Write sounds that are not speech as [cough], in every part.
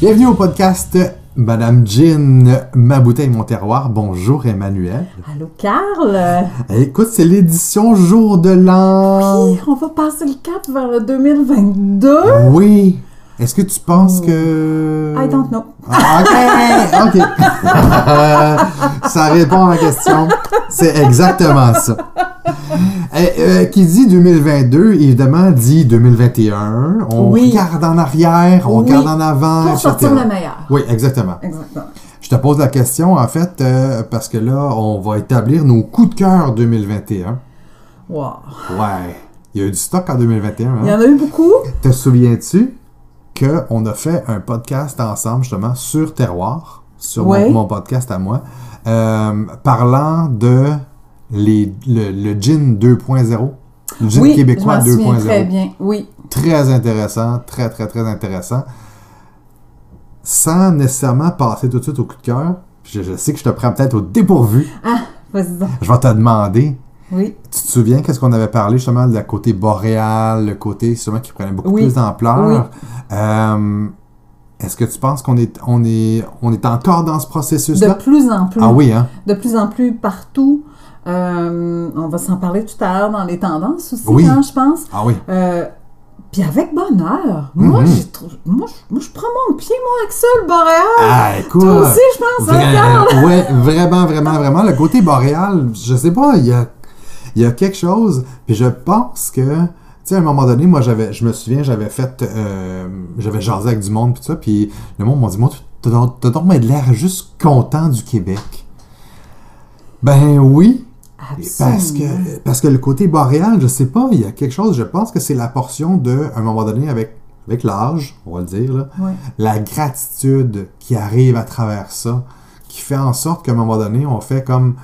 Bienvenue au podcast Madame Jean, ma bouteille, mon terroir. Bonjour Emmanuel. Allô, Carl? Écoute, c'est l'édition jour de l'an. Oui, on va passer le cap vers le 2022. Oui. Est-ce que tu penses que... I don't know. Ah, ok, ok. [laughs] ça répond à la question. C'est exactement ça. [laughs] Eh, euh, qui dit 2022, évidemment, dit 2021. On Oui. regarde en arrière, on Oui. regarde en avant, Pour sortir le meilleur. Oui, exactement. Exactement. Je te pose la question, en fait, euh, parce que là, on va établir nos coups de cœur 2021. Wow. Ouais. Il y a eu du stock en 2021. Il y Hein? en a eu beaucoup. Te souviens-tu qu'on a fait un podcast ensemble, justement, sur terroir, sur mon, podcast à moi, euh, parlant de les, le, le gin 2.0, le gin oui, québécois je m'en souviens 2.0. très bien. Oui. Très intéressant, très, très, très intéressant. Sans nécessairement passer tout de suite au coup de cœur, je, je sais que je te prends peut-être au dépourvu. Ah, vas-y donc. Je vais te demander, Oui. tu te souviens qu'est-ce qu'on avait parlé justement de la côté boréal, le côté justement qui prenait beaucoup Oui. plus d'ampleur? Euh, Est-ce que tu penses qu'on est, on est, on est encore dans ce De processus-là? plus en plus. Ah oui, hein? De plus en plus partout. Euh, on va s'en parler tout à l'heure dans les tendances aussi, Oui. hein, je pense. Ah oui. Euh, puis avec bonheur. Moi, Mhm. trou- moi, je, moi, je prends mon pied, moi, avec ça, le boréal. Ah, écoute! Toi aussi, je pense, Vra- [laughs] ouais, vraiment, vraiment, vraiment. Le côté boréal, je sais pas, il y a, y a quelque chose. Puis je pense que, tu sais, à un moment donné, moi, j'avais, je me souviens, j'avais fait, euh, j'avais jasé avec du monde, puis ça, puis le monde m'a dit, moi, t'as donc de l'air juste content du Québec. Ben oui, parce que, parce que le côté boréal, je sais pas, il y a quelque chose, je pense que c'est la portion de, à un moment donné, avec, avec l'âge, on va le dire, là, Ouais. la gratitude qui arrive à travers ça, qui fait en sorte qu'à un moment donné, on fait comme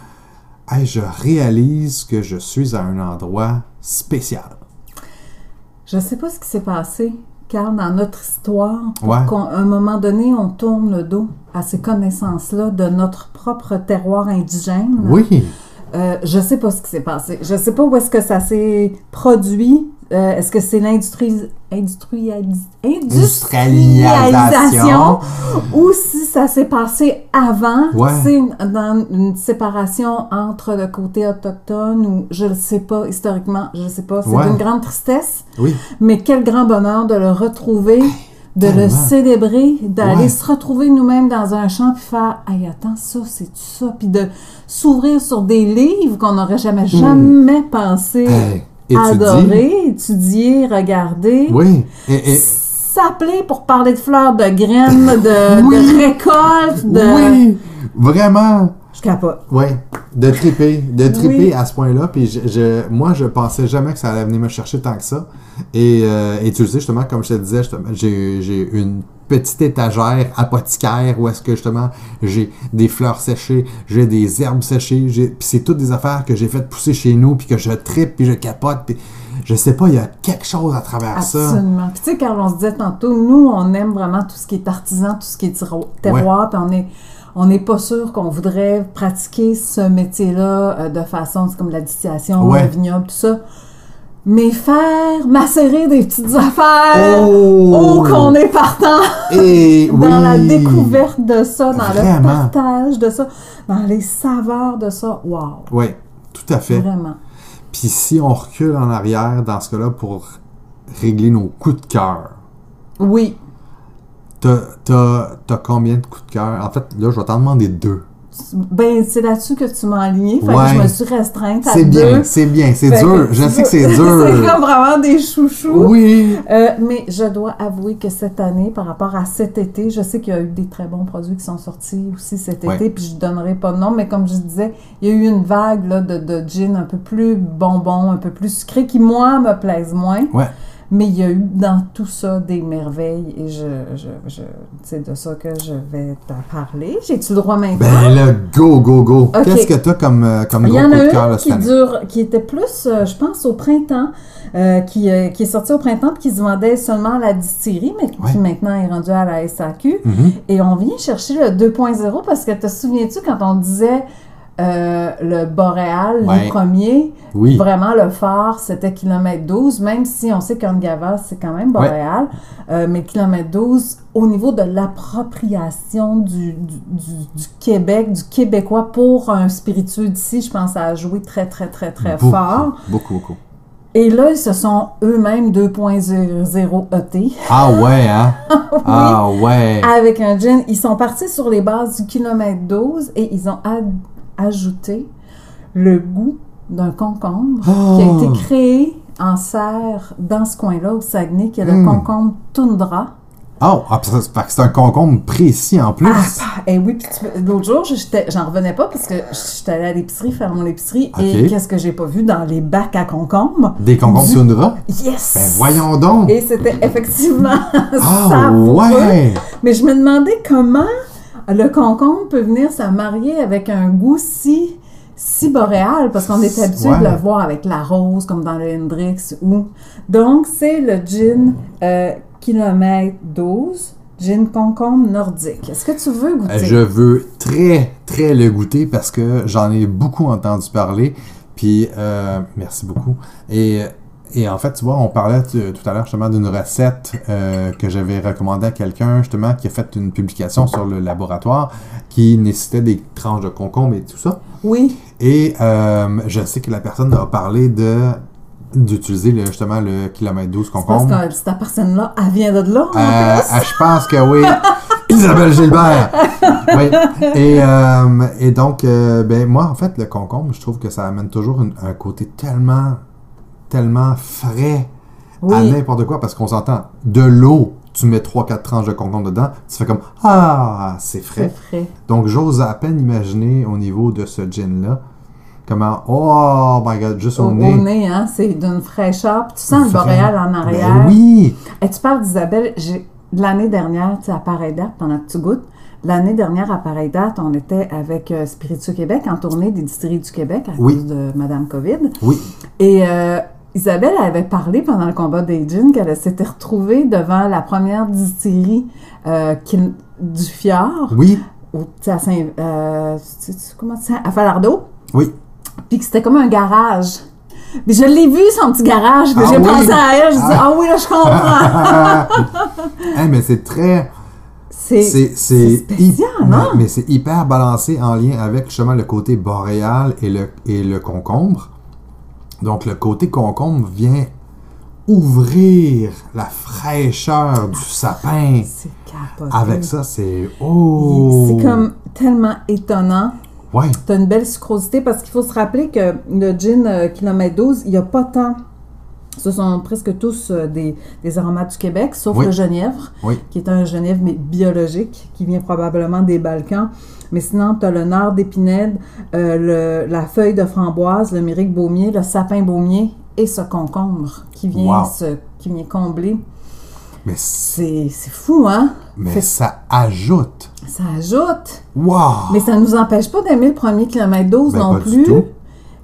Hey, je réalise que je suis à un endroit spécial. Je sais pas ce qui s'est passé, car dans notre histoire, pour Ouais. qu'à un moment donné, on tourne le dos à ces connaissances-là de notre propre terroir indigène. Oui, Euh, je sais pas ce qui s'est passé. Je sais pas où est-ce que ça s'est produit. Euh, est-ce que c'est l'industrie industrialis- industrialisation ou si ça s'est passé avant, Ouais. c'est dans une séparation entre le côté autochtone ou je ne sais pas historiquement, je ne sais pas. C'est Ouais. une grande tristesse, oui, mais quel grand bonheur de le retrouver, [laughs] de le célébrer, d'aller Ouais. se retrouver nous-mêmes dans un champ puis faire Hey, attends, ça, c'est ça, puis de s'ouvrir sur des livres qu'on n'aurait jamais, jamais pensé Hmm. Hey, étudier. adorer, étudier, regarder. Oui, et, et- S'appeler pour parler de fleurs, de graines, de, Oui. de récoltes, de. oui, vraiment. Je capote. Oui, de triper, de triper Oui. à ce point-là. Puis je, je- moi, je pensais jamais que ça allait venir me chercher tant que ça. Et, euh, et tu le sais, justement, comme je te disais, j'ai j'ai une petite étagère apothicaire où est-ce que, justement, j'ai des fleurs séchées, j'ai des herbes séchées, j'ai- puis c'est toutes des affaires que j'ai faites pousser chez nous, puis que je tripe, puis je capote, puis je sais pas, il y a quelque chose à travers ça. Absolument. Puis tu sais, quand on se disait tantôt, nous, on aime vraiment tout ce qui est artisan, tout ce qui est terroir, puis on est. On n'est pas sûr qu'on voudrait pratiquer ce métier-là euh, de façon c'est comme la distillation, Ouais. le vignoble, tout ça. Mais faire macérer des petites affaires, Oh! oh, qu'on est partant! Et [laughs] dans la découverte de ça, dans Vraiment. le partage de ça, dans les saveurs de ça. Wow! Oui, tout à fait. Vraiment. Puis si on recule en arrière dans ce cas-là pour régler nos coups de cœur, Oui. T'as, combien de coups de cœur? En fait, là, je vais t'en demander deux. Ben, c'est là-dessus que tu m'as aligné. Fait Ouais. que je me suis restreinte à C'est bien, c'est bien, c'est dur. Je sais que [laughs] c'est dur. c'est comme vraiment des chouchous. Oui. Euh, mais je dois avouer que cette année, par rapport à cet été, je sais qu'il y a eu des très bons produits qui sont sortis aussi cet Ouais. été, puis je donnerai pas de nom, mais comme je disais, il y a eu une vague là, de, de gin un peu plus bonbon, un peu plus sucré, qui, moi, me plaisent moins. Ouais. Mais il y a eu dans tout ça des merveilles, et je, je, je c'est de ça que je vais te parler. J'ai-tu le droit maintenant? Ben là, go, go, go. Qu'est-ce que t'as comme, euh, comme gros coup de cœur là, qui cette année? dure, qui était plus, euh, je pense, au printemps, euh, qui, euh, qui est sorti au printemps puis qui se vendait seulement à la distillerie, mais Ouais. qui maintenant est rendu à la SAQ. Mhm. Et on vient chercher le 2.0 parce que te souviens-tu quand on disait euh, le boréal, Ouais. le premier, Oui. vraiment le phare, c'était kilomètre 12, même si on sait qu'Angava, c'est quand même boréal, euh, mais kilomètre 12, au niveau de l'appropriation du, du, du- Québec, du Québécois pour un spiritueux d'ici, je pense que ça a joué très, très, très, très beaucoup, fort. Beaucoup, beaucoup. Et là, ils se sont eux-mêmes 2.0 ET. Ah ouais, hein? [laughs] Ah ouais. avec un gin. Ils sont partis sur les bases du kilomètre 12 et ils ont ad- ajouté le goût d'un concombre Oh. qui a été créé en serre dans ce coin-là, au Saguenay, qui est le Mm. concombre toundra. Oh, ah, ça, c'est parce que c'est un concombre précis en plus. Ah, et oui, puis tu peux- l'autre jour, j'en revenais pas parce que j'étais allée à l'épicerie faire mon épicerie et qu'est-ce que j'ai pas vu dans les bacs à concombre? Des concombres Du- toundra? Yes! Ben voyons donc! Et c'était effectivement [laughs] Ah ouais! Mais je me demandais comment le concombre peut venir se marier avec un goût si, si boréal, parce qu'on est habitué Ouais. de le voir avec la rose, comme dans le Hendrix. Ou... Donc, c'est le gin euh, kilomètre 12, gin concombre nordique. Est-ce que tu veux goûter? Euh, Je veux très, très le goûter parce que j'en ai beaucoup entendu parler. Puis, euh, merci beaucoup. Et, et en fait, tu vois, on parlait t- tout à l'heure justement d'une recette euh, que j'avais recommandée à quelqu'un, justement, qui a fait une publication sur le laboratoire qui nécessitait des tranches de concombre et tout ça. Oui, Et euh, je sais que la personne a parlé de d'utiliser le- justement le kilomètre 12 parce concombre. que cette personne-là, elle vient de là, en Euh, plus. euh, je pense que oui. [laughs] Isabelle Gilbert. oui. Et, euh, et donc, euh, ben, moi, en fait, le concombre, je trouve que ça amène toujours une- un côté tellement, tellement frais à n'importe quoi parce qu'on s'entend. De l'eau, tu mets 3-4 tranches de concombre dedans, tu fais comme Ah, c'est frais. frais. Donc, j'ose à peine imaginer au niveau de ce gin-là comment, oh my god, juste Au, au, au nez. nez, hein, c'est d'une fraîcheur. Puis tu sens le boréal en arrière. Ben oui! Et tu parles d'Isabelle, j'ai- l'année dernière, tu sais, à pareille date, pendant que tu goûtes, l'année dernière, à pareille date, on était avec euh, Spiritueux Québec en tournée des distilleries du Québec à Oui. cause de Madame COVID. Oui. Et euh, Isabelle avait parlé pendant le combat des qu'elle s'était retrouvée devant la première distillerie euh, du Fjord, Oui. au, à Saint... euh, comment ça? À Falardeau? Oui. Puis que c'était comme un garage. Mais je l'ai vu, son petit garage, Ah j'ai oui? pensé à elle, je dis Ah. ah oui, là, je comprends. [laughs] Hey, mais c'est très. C'est spécial, non? mais, mais c'est hyper balancé en lien avec justement le côté boréal et le, et le concombre. Donc le côté concombre vient ouvrir la fraîcheur du sapin. C'est. Avec ça, c'est oh. C'est comme tellement étonnant. ouais. T'as une belle sucrosité parce qu'il faut se rappeler que le gin euh, kilomètre 12, il n'y a pas tant. Ce sont presque tous euh, des, des aromates du Québec, sauf Oui. le genièvre, Oui. qui est un genièvre mais biologique, qui vient probablement des Balkans. Mais sinon, tu as le nard d'épinède, euh, la feuille de framboise, le myrique baumier, le sapin baumier et ce concombre qui vient, Wow. se, qui vient combler. Mais, C'est c'est fou, hein? mais Fait- ça ajoute. Ça ajoute. Wow. Mais ça ne nous empêche pas d'aimer le premier kilomètre 12 Ben, non pas du plus. tout.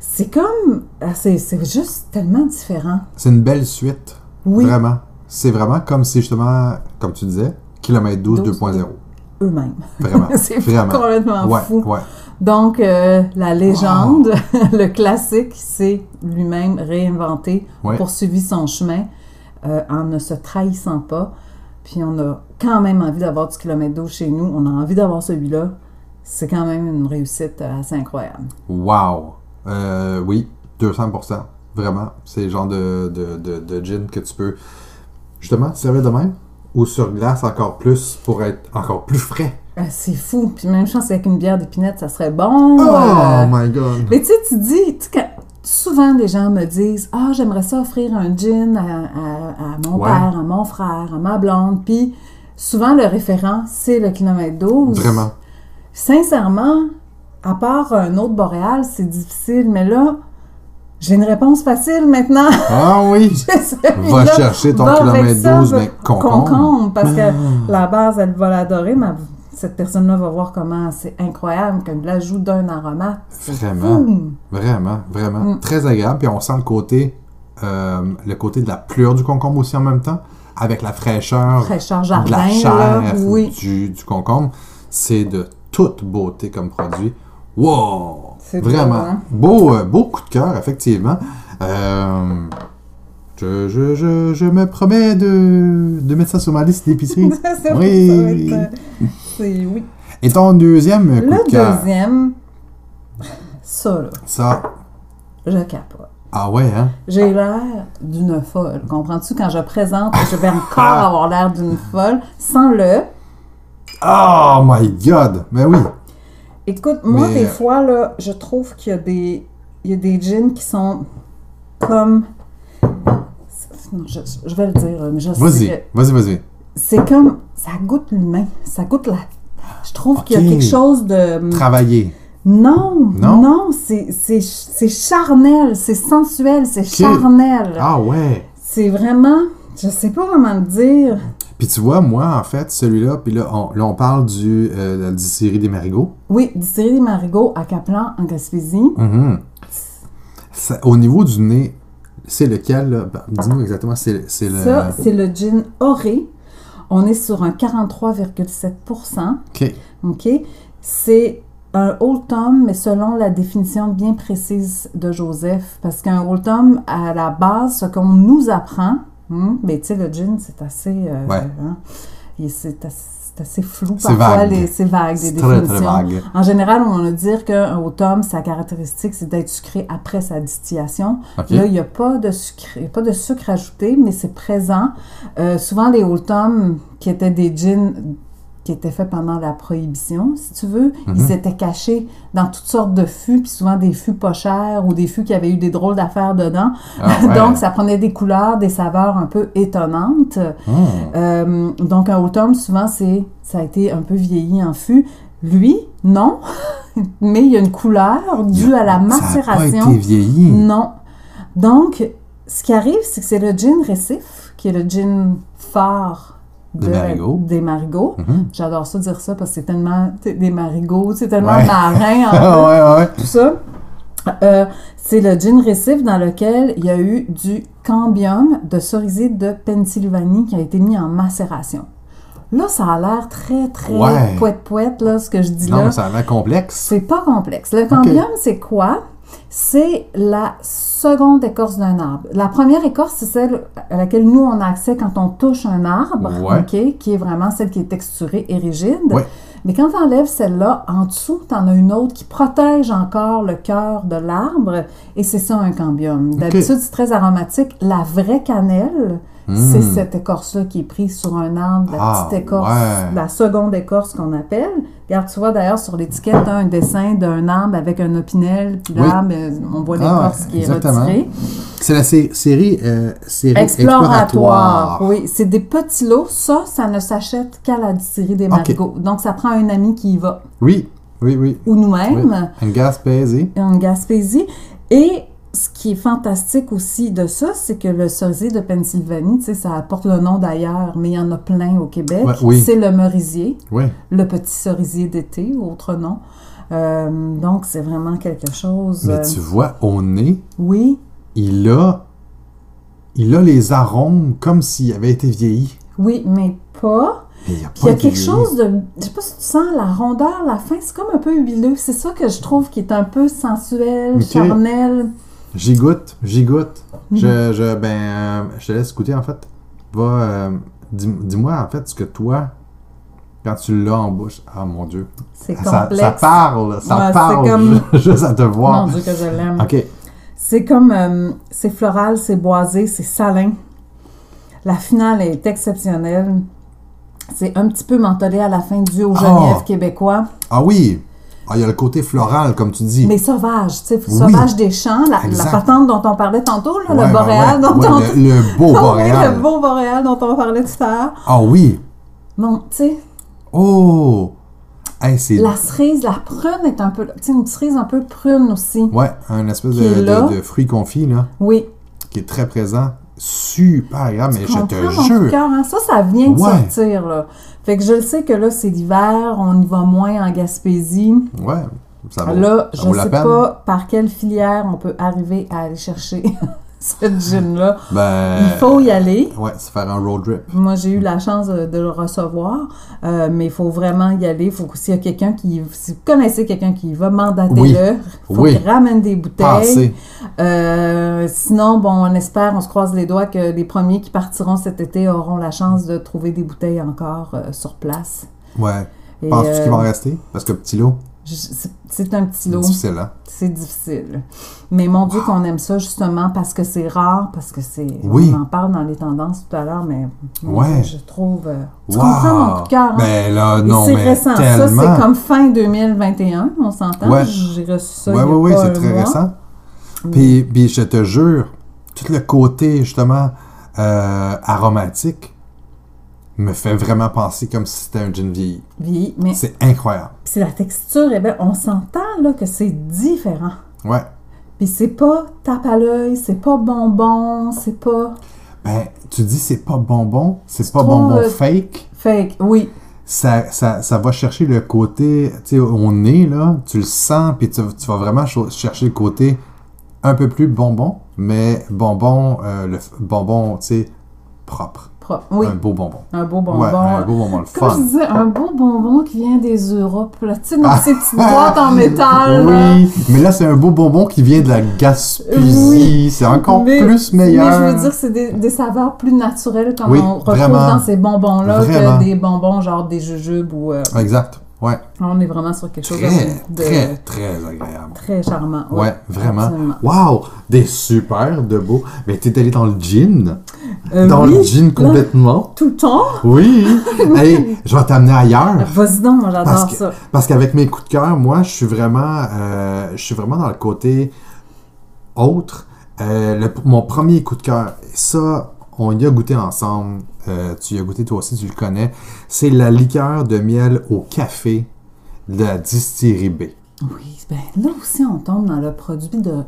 C'est comme. ah, C'est juste tellement différent. C'est une belle suite. Oui, Vraiment. C'est vraiment comme si justement, comme tu disais, kilomètre 12 12, 2.0. eux-mêmes. Vraiment. [laughs] c'est Vraiment. complètement Ouais, fou. ouais. Donc, euh, la légende, [laughs] le classique, c'est lui-même réinventé, Ouais. poursuivi son chemin euh, en ne se trahissant pas. Puis on a quand même envie d'avoir du kilomètre d'eau chez nous. On a envie d'avoir celui-là. C'est quand même une réussite euh, assez incroyable. Wow! Euh, oui, 200%. Vraiment. C'est le genre de, de, de, de gin que tu peux justement servir de même ou sur glace encore plus pour être encore plus frais. Ah, c'est fou. Puis même chance avec une bière d'épinette, ça serait bon. Oh Euh, my god! Mais tu sais, tu dis, tu sais, quand- souvent les gens me disent Ah, j'aimerais ça offrir un gin à, à- à mon Ouais. père, à mon frère, à ma blonde. Puis souvent le référent, c'est le kilomètre 12. Vraiment. Sincèrement, à part un autre boréal, c'est difficile. Mais là, j'ai une réponse facile maintenant. Ah oui! [laughs] Va là, chercher ton va kilomètre ça, 12, va- mais concombre. concombre, parce que Ah. la base, elle va l'adorer, mais cette personne-là va voir comment c'est incroyable, comme l'ajout d'un aromate. Vraiment. fou. Vraiment, vraiment. Mm. Très agréable. Puis on sent le côté, euh, le côté de la pleure du concombre aussi en même temps, avec la fraîcheur Fraîcheur de jardin, la là, chair oui. du, du concombre. C'est de toute beauté comme produit. Wow! Beau, Vraiment. Beau, euh, beau coup de cœur, effectivement. Euh, je, je, je, je me promets de, de mettre ça sur ma liste d'épicerie. [laughs] Oui. ça être, oui. Et ton deuxième coup Le de cœur? deuxième, ça, là, Ça. je capote. Ah ouais, hein? J'ai l'air d'une folle. Comprends-tu? Quand je présente, je vais encore avoir l'air d'une folle. Sans le. Oh my god! Mais oui. Écoute, moi, Mais, des euh, fois, là, je trouve qu'il y a des. Il y a des jeans qui sont comme. Non, je, je vais le dire, mais je sais Vas-y, que vas-y, vas-y. c'est comme. Ça goûte l'humain. Ça goûte la. Je trouve qu'il y a quelque chose de. Travailler. Non, Non? non, c'est c'est- c'est charnel, c'est sensuel, c'est charnel. Ah ouais. C'est vraiment, je sais pas comment le dire. Puis tu vois, moi, en fait, celui-là, puis là, on, là, on parle du, euh, de la distillerie des marigots. Oui, distillerie des marigots à Caplan, en Gaspésie. Mhm. Ça- au niveau du nez, c'est lequel, là? Ben, Dis-nous exactement, c'est c'est le... Ça, c'est le gin Oré. On est sur un 43,7 OK. OK? C'est un Old Tom, mais selon la définition bien précise de Joseph. Parce qu'un Old Tom, à la base, ce qu'on nous apprend, hmm, mais tu sais, le gin, c'est assez. euh, Ouais. hein, c'est assez, c'est assez flou C'est parfois, vague. les- c'est vague, très, très définitions. vague. En général, on va dire qu'un Tom, sa caractéristique, c'est d'être sucré après sa distillation. Là, il n'y a pas de sucre, y a pas de sucre ajouté, mais c'est présent. Euh, souvent, les Tom, qui étaient des gins qui étaient faits pendant la prohibition, si tu veux, Mhm. ils étaient cachés dans toutes sortes de fûts, puis souvent des fûts pas chers ou des fûts qui avaient eu des drôles d'affaires dedans. Ah ouais. [laughs] donc, ça prenait des couleurs, des saveurs un peu étonnantes. Hmm. Euh, donc, un Tom, souvent, c'est, ça a été un peu vieilli en fût. Lui, non, [laughs] mais il y a une couleur due à la Ça n'a pas macération. été vieilli. Non. Donc, ce qui arrive, c'est que c'est le gin récif, qui est le gin phare Des de- marigots. des marigots. Mhm. J'adore ça dire ça parce que c'est tellement des marigots, c'est tellement Ouais. marin en [laughs] ouais, ouais. tout ça. Euh, c'est le gin récif dans lequel il y a eu du cambium de cerisier de Pennsylvanie qui a été mis en macération. Là, ça a l'air très, très poète-poète, là, ce que je dis Non, là. mais ça a l'air complexe. C'est pas complexe. Le cambium, c'est quoi? C'est la seconde écorce d'un arbre. La première écorce, c'est celle à laquelle nous, on a accès quand on touche un arbre, Ouais. OK? Qui est vraiment celle qui est texturée et rigide. Ouais. Mais quand tu enlèves celle-là, en dessous, tu en as une autre qui protège encore le cœur de l'arbre, et c'est ça un cambium. D'habitude, c'est très aromatique. La vraie cannelle, c'est Mm. cette écorce-là qui est prise sur un arbre, la Ah, petite écorce, ouais. la seconde écorce qu'on appelle. Regarde, tu vois d'ailleurs sur l'étiquette un dessin d'un arbre avec un opinel, puis Oui. l'arbre, euh, on voit Ah, l'écorce qui est retirée. C'est la sé- série, euh, série Exploratoire. exploratoire. Oui, c'est des petits lots. Ça, ça ne s'achète qu'à la distillerie des Ok. marigots. Donc, ça prend un ami qui y va, Oui, oui, oui. ou nous-mêmes. oui. Une Gaspésie. en Gaspésie. Et ce qui est fantastique aussi de ça, c'est que le cerisier de Pennsylvanie, tu sais, ça apporte le nom d'ailleurs, mais il y en a plein au Québec. Ouais, oui. C'est le merisier, Oui. le petit cerisier d'été, autre nom. Euh, donc, c'est vraiment quelque chose. Mais euh, tu vois, au nez, Oui, il a, il a les arômes comme s'il avait été vieilli. oui, mais pas. Mais il a Puis il y a quelque vieilli. chose de. Je sais pas si tu sens la rondeur, la fin, c'est comme un peu huileux. C'est ça que je trouve qui est un peu sensuel, charnel. J'y goûte, j'y goûte. Mhm. Je, je, ben, euh, je te laisse goûter en fait. Va, euh, dis- dis-moi en fait ce que toi, quand tu l'as en bouche, ah mon Dieu, C'est ça, complexe. ça parle, ça Ouais, parle comme- [laughs] juste à te voir. Mon Dieu, que je l'aime. Ok, C'est comme, euh, c'est floral, c'est boisé, c'est salin. La finale est exceptionnelle. C'est un petit peu mentholé à la fin dû au Genève Oh. québécois. ah oui, ah, il y a le côté floral comme tu dis. Mais sauvage, tu sais, Oui. sauvage des champs, la, la patente dont on parlait tantôt, là, Ouais, le boréal ouais, dont on... le, le [laughs] beau Ah oui, boréal. le beau boréal dont on parlait tout à l'heure. Ah oui, Bon, tu sais, oh, hey, la cerise, la prune est un peu... Tu sais, une cerise un peu prune aussi. ouais, un espèce de, de, de fruit confit là, Oui. qui est très présent, super agréable. Mais je te mon jure, cœur, hein? Ça, ça vient de Ouais. sortir, là. Fait que je le sais que là, c'est l'hiver, on y va moins en Gaspésie. ouais, ça vaut, Là, ça je ne sais peine. pas par quelle filière on peut arriver à aller chercher [laughs] ce gin-là. Ben, Il faut y aller. Ouais, c'est faire un road trip. Moi, j'ai eu la chance de, le recevoir, euh, mais il faut vraiment y aller. Faut s'il y a quelqu'un qui... Si vous connaissez quelqu'un qui va, mandatez-le. Oui. Il faut Oui. qu'il ramène des bouteilles. Euh, sinon, bon, on espère, on se croise les doigts que les premiers qui partiront cet été auront la chance de trouver des bouteilles encore euh, sur place. Ouais. Penses-tu qu'il va en rester? Parce que petit lot, c'est- un petit lot. difficile, hein? C'est difficile. Mais mon Dieu qu'on aime ça justement parce que c'est rare, parce que c'est... Oui. On en parle dans les tendances tout à l'heure, mais Ouais. Je trouve... euh, tu Wow! comprends mon coup de cœur, hein? Ben là, non, c'est récent. tellement. Ça, c'est comme fin 2021, on s'entend. Ouais. J'ai reçu ça ouais, ouais, pas c'est très mois. récent. Puis, puis je te jure, tout le côté, justement, euh, aromatique me fait vraiment penser comme si c'était un gin vieilli. Vieilli, mais C'est incroyable. c'est la texture, eh ben, on s'entend là que c'est différent. Ouais. Puis c'est pas tape à l'œil, c'est pas bonbon, c'est pas Ben, tu dis c'est pas bonbon, c'est pas bonbon euh, fake. fake. Oui, Ça, ça, ça va chercher le côté, tu sais, au nez, là, tu le sens, puis tu, tu vas vraiment chercher le côté un peu plus bonbon, mais bonbon, euh, le f- bonbon, tu sais, propre. Propre. Oui, Un beau bonbon. un beau bonbon. Ouais, un beau bonbon, le Comme je disais, un beau bonbon qui vient des Europes, tu sais, dans ces petites boîtes en [laughs] métal. là. Oui, mais là, c'est un beau bonbon qui vient de la Gaspésie. Oui. C'est encore Mais- plus meilleur. Mais je veux dire, c'est des, des saveurs plus naturelles comme Oui, on retrouve vraiment. dans ces bonbons-là que des bonbons genre des jujubes ou... euh, Exact. Ouais. on est vraiment sur quelque chose de, de- très, très agréable. très charmant. oui, Ouais, vraiment. absolument. Wow! Des super de beaux. Mais t'es allé dans le gin? Euh, dans oui, le gin complètement? tout le temps? Oui! [laughs] hey, je vais t'amener ailleurs. Vas-y donc, moi Parce j'adore que- ça. Parce qu'avec mes coups de cœur, moi, je suis vraiment, euh, je suis vraiment dans le côté autre. Euh, le- mon premier coup de cœur, ça, on y a goûté ensemble. Euh, tu y as goûté toi aussi, tu le connais. C'est la liqueur de miel au café de la distillerie B. Oui, ben là aussi on tombe dans le produit de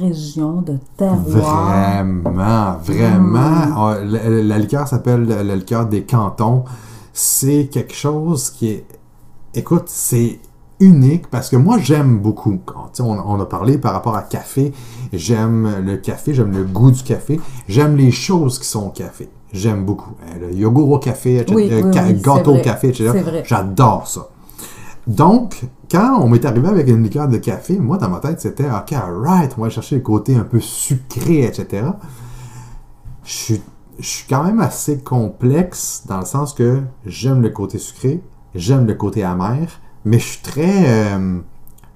région, de terroir. Vraiment, vraiment. Euh, La, la liqueur s'appelle la, liqueur des cantons. C'est quelque chose qui est. Écoute, c'est unique parce que moi j'aime beaucoup. Quand, on, on a parlé par rapport à café. J'aime le café, j'aime le goût du café. J'aime les choses qui sont au café. J'aime beaucoup. Euh, Le yogourt au café, etc. Oui, euh, oui, oui, gâteau au café, etc. J'adore ça. Donc, quand on m'est arrivé avec une liqueur de café, moi, dans ma tête, c'était OK, alright, on va chercher le côté un peu sucré, etc. Je suis, je suis quand même assez complexe dans le sens que j'aime le côté sucré, j'aime le côté amer, mais je suis très, euh,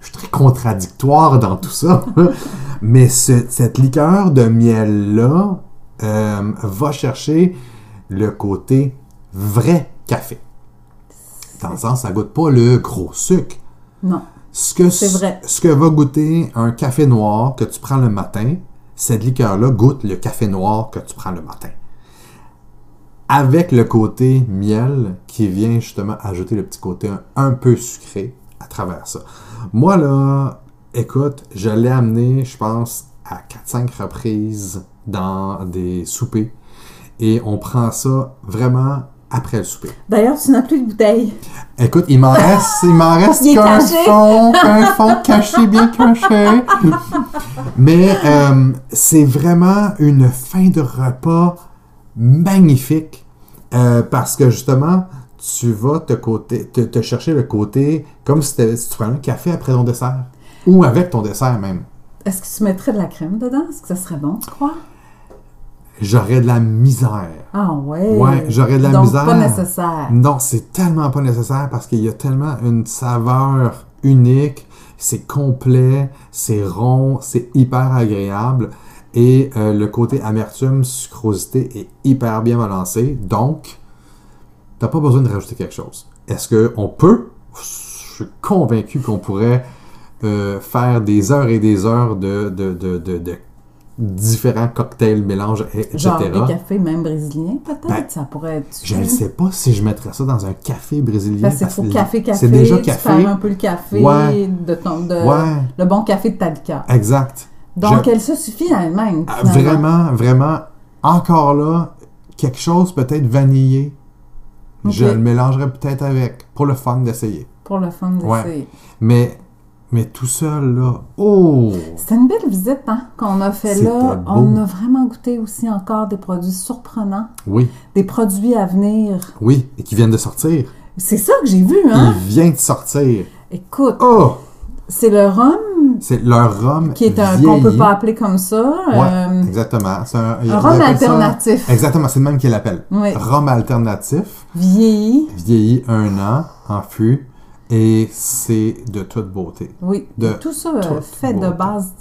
je suis très contradictoire dans tout ça. [laughs] mais ce- cette liqueur de miel-là euh, va chercher le côté vrai café. Dans le sens, ça goûte pas le gros sucre. Non. Ce que, C'est vrai. Ce que va goûter un café noir que tu prends le matin, cette liqueur-là goûte le café noir que tu prends le matin. Avec le côté miel qui vient justement ajouter le petit côté un, un peu sucré à travers ça. Moi, là, écoute, je l'ai amené, je pense, à 4-5 reprises dans des soupers. Et on prend ça vraiment après le souper. D'ailleurs, tu n'as plus de bouteille. Écoute, il m'en reste, il m'en reste qu'un fond, qu'un fond caché, bien caché. Mais euh, c'est vraiment une fin de repas magnifique euh, parce que justement, tu vas te, côté, te, te chercher le côté comme si, si tu prenais un café après ton dessert ou avec ton dessert même. Est-ce que tu mettrais de la crème dedans? Est-ce que ça serait bon, tu crois? J'aurais de la misère. Ah ouais. Ouais, j'aurais de la Donc, misère. pas nécessaire. Non, c'est tellement pas nécessaire parce qu'il y a tellement une saveur unique, c'est complet, c'est rond, c'est hyper agréable et euh, le côté amertume, sucrosité est hyper bien balancé. Donc, t'as pas besoin de rajouter quelque chose. Est-ce qu'on peut? Je suis convaincu qu'on pourrait euh, faire des heures et des heures de, de, de, de- de différents cocktails, mélanges, et- etc. Genre des cafés même brésiliens, peut-être? Ben, ça pourrait être... Je ne sais pas si je mettrais ça dans un café brésilien. C'est parce trop que café, café. C'est déjà tu café. perds un peu le café Ouais. de ton... De, Ouais, Le bon café de ta liqueur. exact. Donc, Je- elle se suffit à elle-même, Ah. Vraiment, vraiment, encore là, quelque chose peut-être vanillé. Je le mélangerais peut-être avec, pour le fun d'essayer. Pour le fun Ouais. d'essayer. Mais Mais tout seul, là, oh! C'était une belle visite hein, qu'on a fait là. beau. On a vraiment goûté aussi encore des produits surprenants, Oui, des produits à venir. oui, et qui viennent de sortir. C'est ça que j'ai vu, hein? Il vient de sortir. Écoute, Oh! c'est le rhum C'est leur rhum qui est un qu'on peut pas appeler comme ça. Ouais, euh, exactement. C'est un, rhum ça- alternatif. Exactement, c'est le même qu'il l'appelle. Oui. Rhum alternatif, vieilli. vieilli un an en fût, et c'est de toute beauté. Oui. De tout ça euh, toute fait de base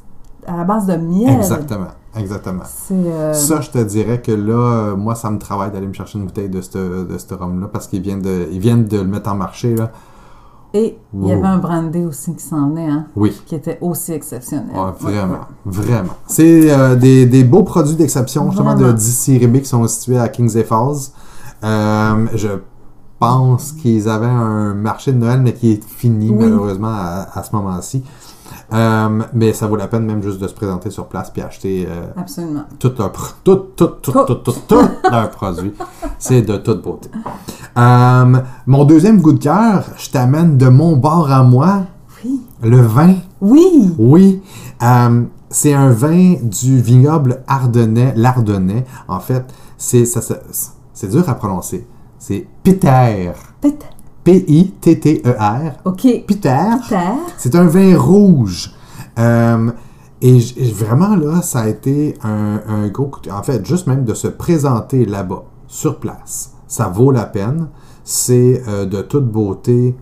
à la base de miel. Exactement, exactement. Euh, Ça, je te dirais que là, euh, moi, ça me travaille d'aller me chercher une bouteille de ce de ce rhum-là parce qu'ils viennent, de, ils viennent de le mettre en marché. Là. et il y avait un brandy aussi qui s'en venait, hein, Oui, qui était aussi exceptionnel. Ouais, vraiment, ouais. vraiment. C'est euh, des, des beaux produits d'exception, justement, de Vraiment. distilleries qui sont situés à Kings Falls. Euh, je pense qu'ils avaient un marché de Noël, mais qui est fini, Oui. malheureusement, à, à ce moment-ci. Euh, mais ça vaut la peine même juste de se présenter sur place puis acheter euh, Absolument. tout leur tout, tout, tout, Tout. tout, tout, leur [laughs] produit. C'est de toute beauté. Euh, mon deuxième goût de cœur, je t'amène de mon bord à moi, Oui. le vin. Oui. Oui, c'est un vin du vignoble ardennais, l'Ardennais. En fait, c'est ça, ça- c'est dur à prononcer. C'est Peter. Peut-être. P-I-T-T-E-R. OK. Peter. Terre. C'est un vin rouge. Euh, et vraiment, là, ça a été un, un gros coup de- En fait, juste même de se présenter là-bas, sur place, ça vaut la peine. C'est euh, de toute beauté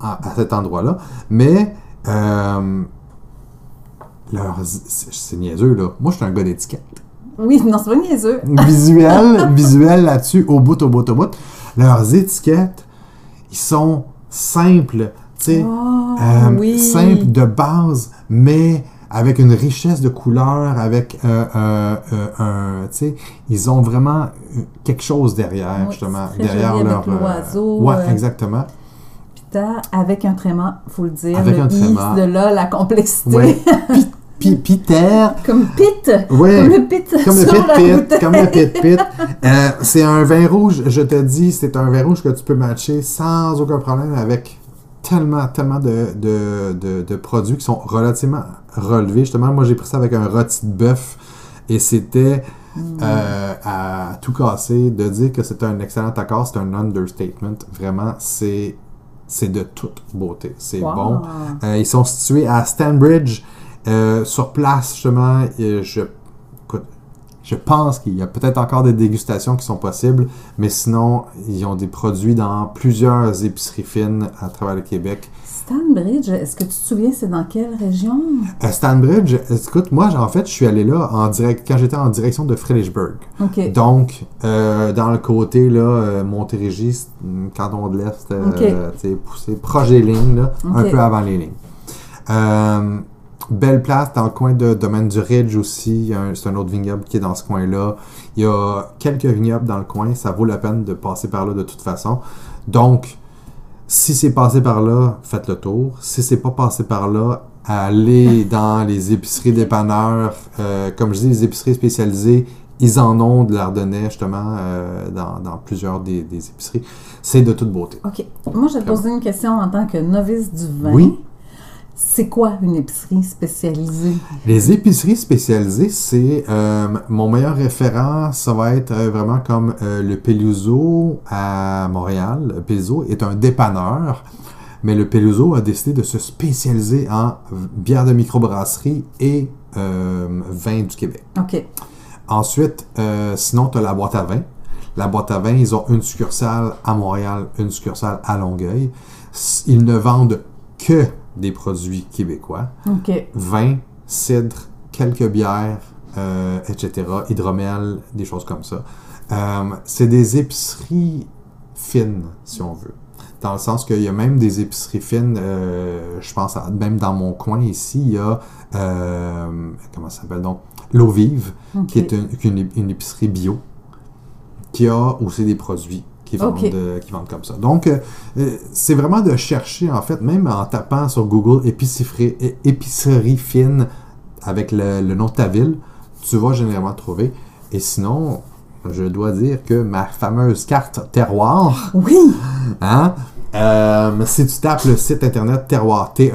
à, à cet endroit-là. Mais, euh, leur- c'est niaiseux, là. Moi, je suis un gars d'étiquette. Oui, non, c'est pas niaiseux. [laughs] Visuel, visuel là-dessus, au bout, au bout, au bout. Leurs étiquettes, ils sont simples, tu sais. Oh, Euh, oui. simple de base, mais avec une richesse de couleurs, avec euh, euh, euh, un, tu sais, ils ont vraiment quelque chose derrière, Oui, justement, derrière joli leur. avec l'oiseau, ouais, exactement. Peter avec un tréma, faut le dire. Avec le un tréma. de là, la complexité. Ouais. [laughs] Peter, Comme pit. ouais. Comme le pit. Comme le pit, bouteille. comme le pit [laughs] pit. Euh, c'est un vin rouge, je te dis, c'est un vin rouge que tu peux matcher sans aucun problème avec tellement, tellement de, de, de, de produits qui sont relativement relevés. Justement, moi j'ai pris ça avec un rôti de bœuf et c'était euh, à tout casser de dire que c'est un excellent accord, c'est un understatement. Vraiment, c'est c'est de toute beauté. C'est Wow. bon. Euh, ils sont situés à Stanbridge. Euh, sur place, justement, euh, je, écoute, je pense qu'il y a peut-être encore des dégustations qui sont possibles, mais sinon, ils ont des produits dans plusieurs épiceries fines à travers le Québec. Stanbridge, est-ce que tu te souviens, c'est dans quelle région? À Stanbridge, écoute, moi, en fait, je suis allé là en direct, quand j'étais en direction de Fredericksburg. Donc, euh, dans le côté, là, euh, Montérégie, canton de l'Est, euh, Ok. tu sais, poussé proche des lignes, là, un peu avant les lignes. Belle place dans le coin de Domaine du Ridge aussi. C'est un autre vignoble qui est dans ce coin-là. Il y a quelques vignobles dans le coin. Ça vaut la peine de passer par là de toute façon. Donc, si c'est passé par là, faites le tour. Si c'est pas passé par là, allez dans les épiceries dépanneurs. Euh, comme je dis, les épiceries spécialisées, ils en ont de l'Ardennais, justement, euh, dans, dans plusieurs des, des épiceries. C'est de toute beauté. OK. Moi, je vais te poser une question en tant que novice du vin. Oui. C'est quoi une épicerie spécialisée? Les épiceries spécialisées, c'est euh, mon meilleur référent, ça va être euh, vraiment comme euh, le Peluso à Montréal. Le Peluso est un dépanneur, mais le Peluso a décidé de se spécialiser en bière de microbrasserie et vin du Québec. OK. Ensuite, sinon, tu as la boîte à vin. La boîte à vin, ils ont une succursale à Montréal, une succursale à Longueuil. Ils ne vendent que des produits québécois OK. vin, cidre, quelques bières, euh, etc., hydromel, des choses comme ça. Euh, c'est des épiceries fines, si on veut. Dans le sens qu'il y a même des épiceries fines, euh, je pense, à- même dans mon coin ici, il y a, comment ça s'appelle donc, L'eau vive, qui est une, qui est une- une épicerie bio, qui a aussi des produits qui vendent, Ok. euh, qui vendent comme ça. Donc, euh, c'est vraiment de chercher, en fait, même en tapant sur Google épicerie, fine avec le, le nom de ta ville, tu vas généralement trouver. Et sinon, je dois dire que ma fameuse carte terroir, Oui! hein, Euh, si tu tapes le site internet terroir, E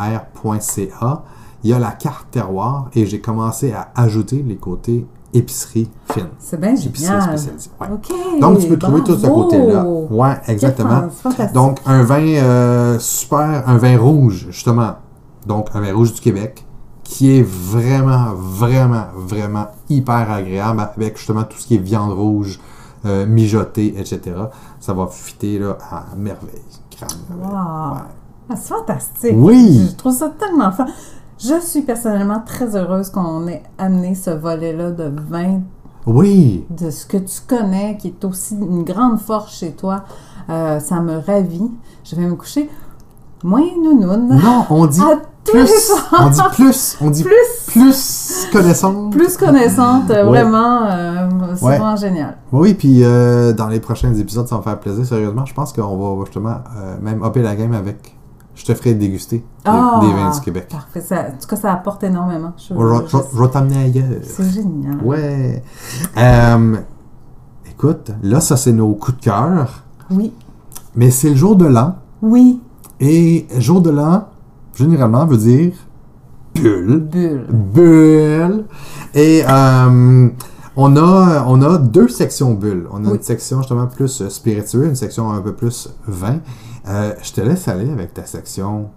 T-E-R-W-A-R.ca, il y a la carte terroir et j'ai commencé à ajouter les côtés épicerie fine. C'est bien Épicerie génial. spécialisée. ouais. OK. Donc, tu peux trouver tout ce côté-là. Ouais, exactement. Donc, un vin euh, super, un vin rouge, justement. Donc, un vin rouge du Québec, qui est vraiment, vraiment, vraiment hyper agréable avec justement tout ce qui est viande rouge, euh, mijotée, etc. Ça va fitter là, à merveille. Merveille. Wow. Ouais. Ah, c'est fantastique. Oui. Je trouve ça tellement fun. Je suis personnellement très heureuse qu'on ait amené ce volet-là de vin, Oui. de ce que tu connais, qui est aussi une grande force chez toi. Euh, ça me ravit. Je vais me coucher moins nounoune. Non, on dit À plus. On dit plus. On dit [laughs] Plus, plus connaissante. plus connaissante, Ouais. vraiment, euh, c'est Ouais. vraiment génial. Oui, puis euh, dans les prochains épisodes, ça va me faire plaisir. Sérieusement, je pense qu'on va justement même hopper la game avec. Je te ferai déguster des, Ah, des vins du Québec. Parfait. Ça- en tout cas, ça apporte énormément. Je- vais- t'amener ailleurs. c'est génial. Ouais. Euh, écoute, là, ça, c'est nos coups de cœur. Oui. Mais c'est le jour de l'an. Oui. Et jour de l'an, généralement, veut dire bulle. Bulle. Bulle. Et euh, on, a, on a deux sections bulles. On a Oui. une section justement plus spiritueux, une section un peu plus vin. Euh, je te laisse aller avec ta section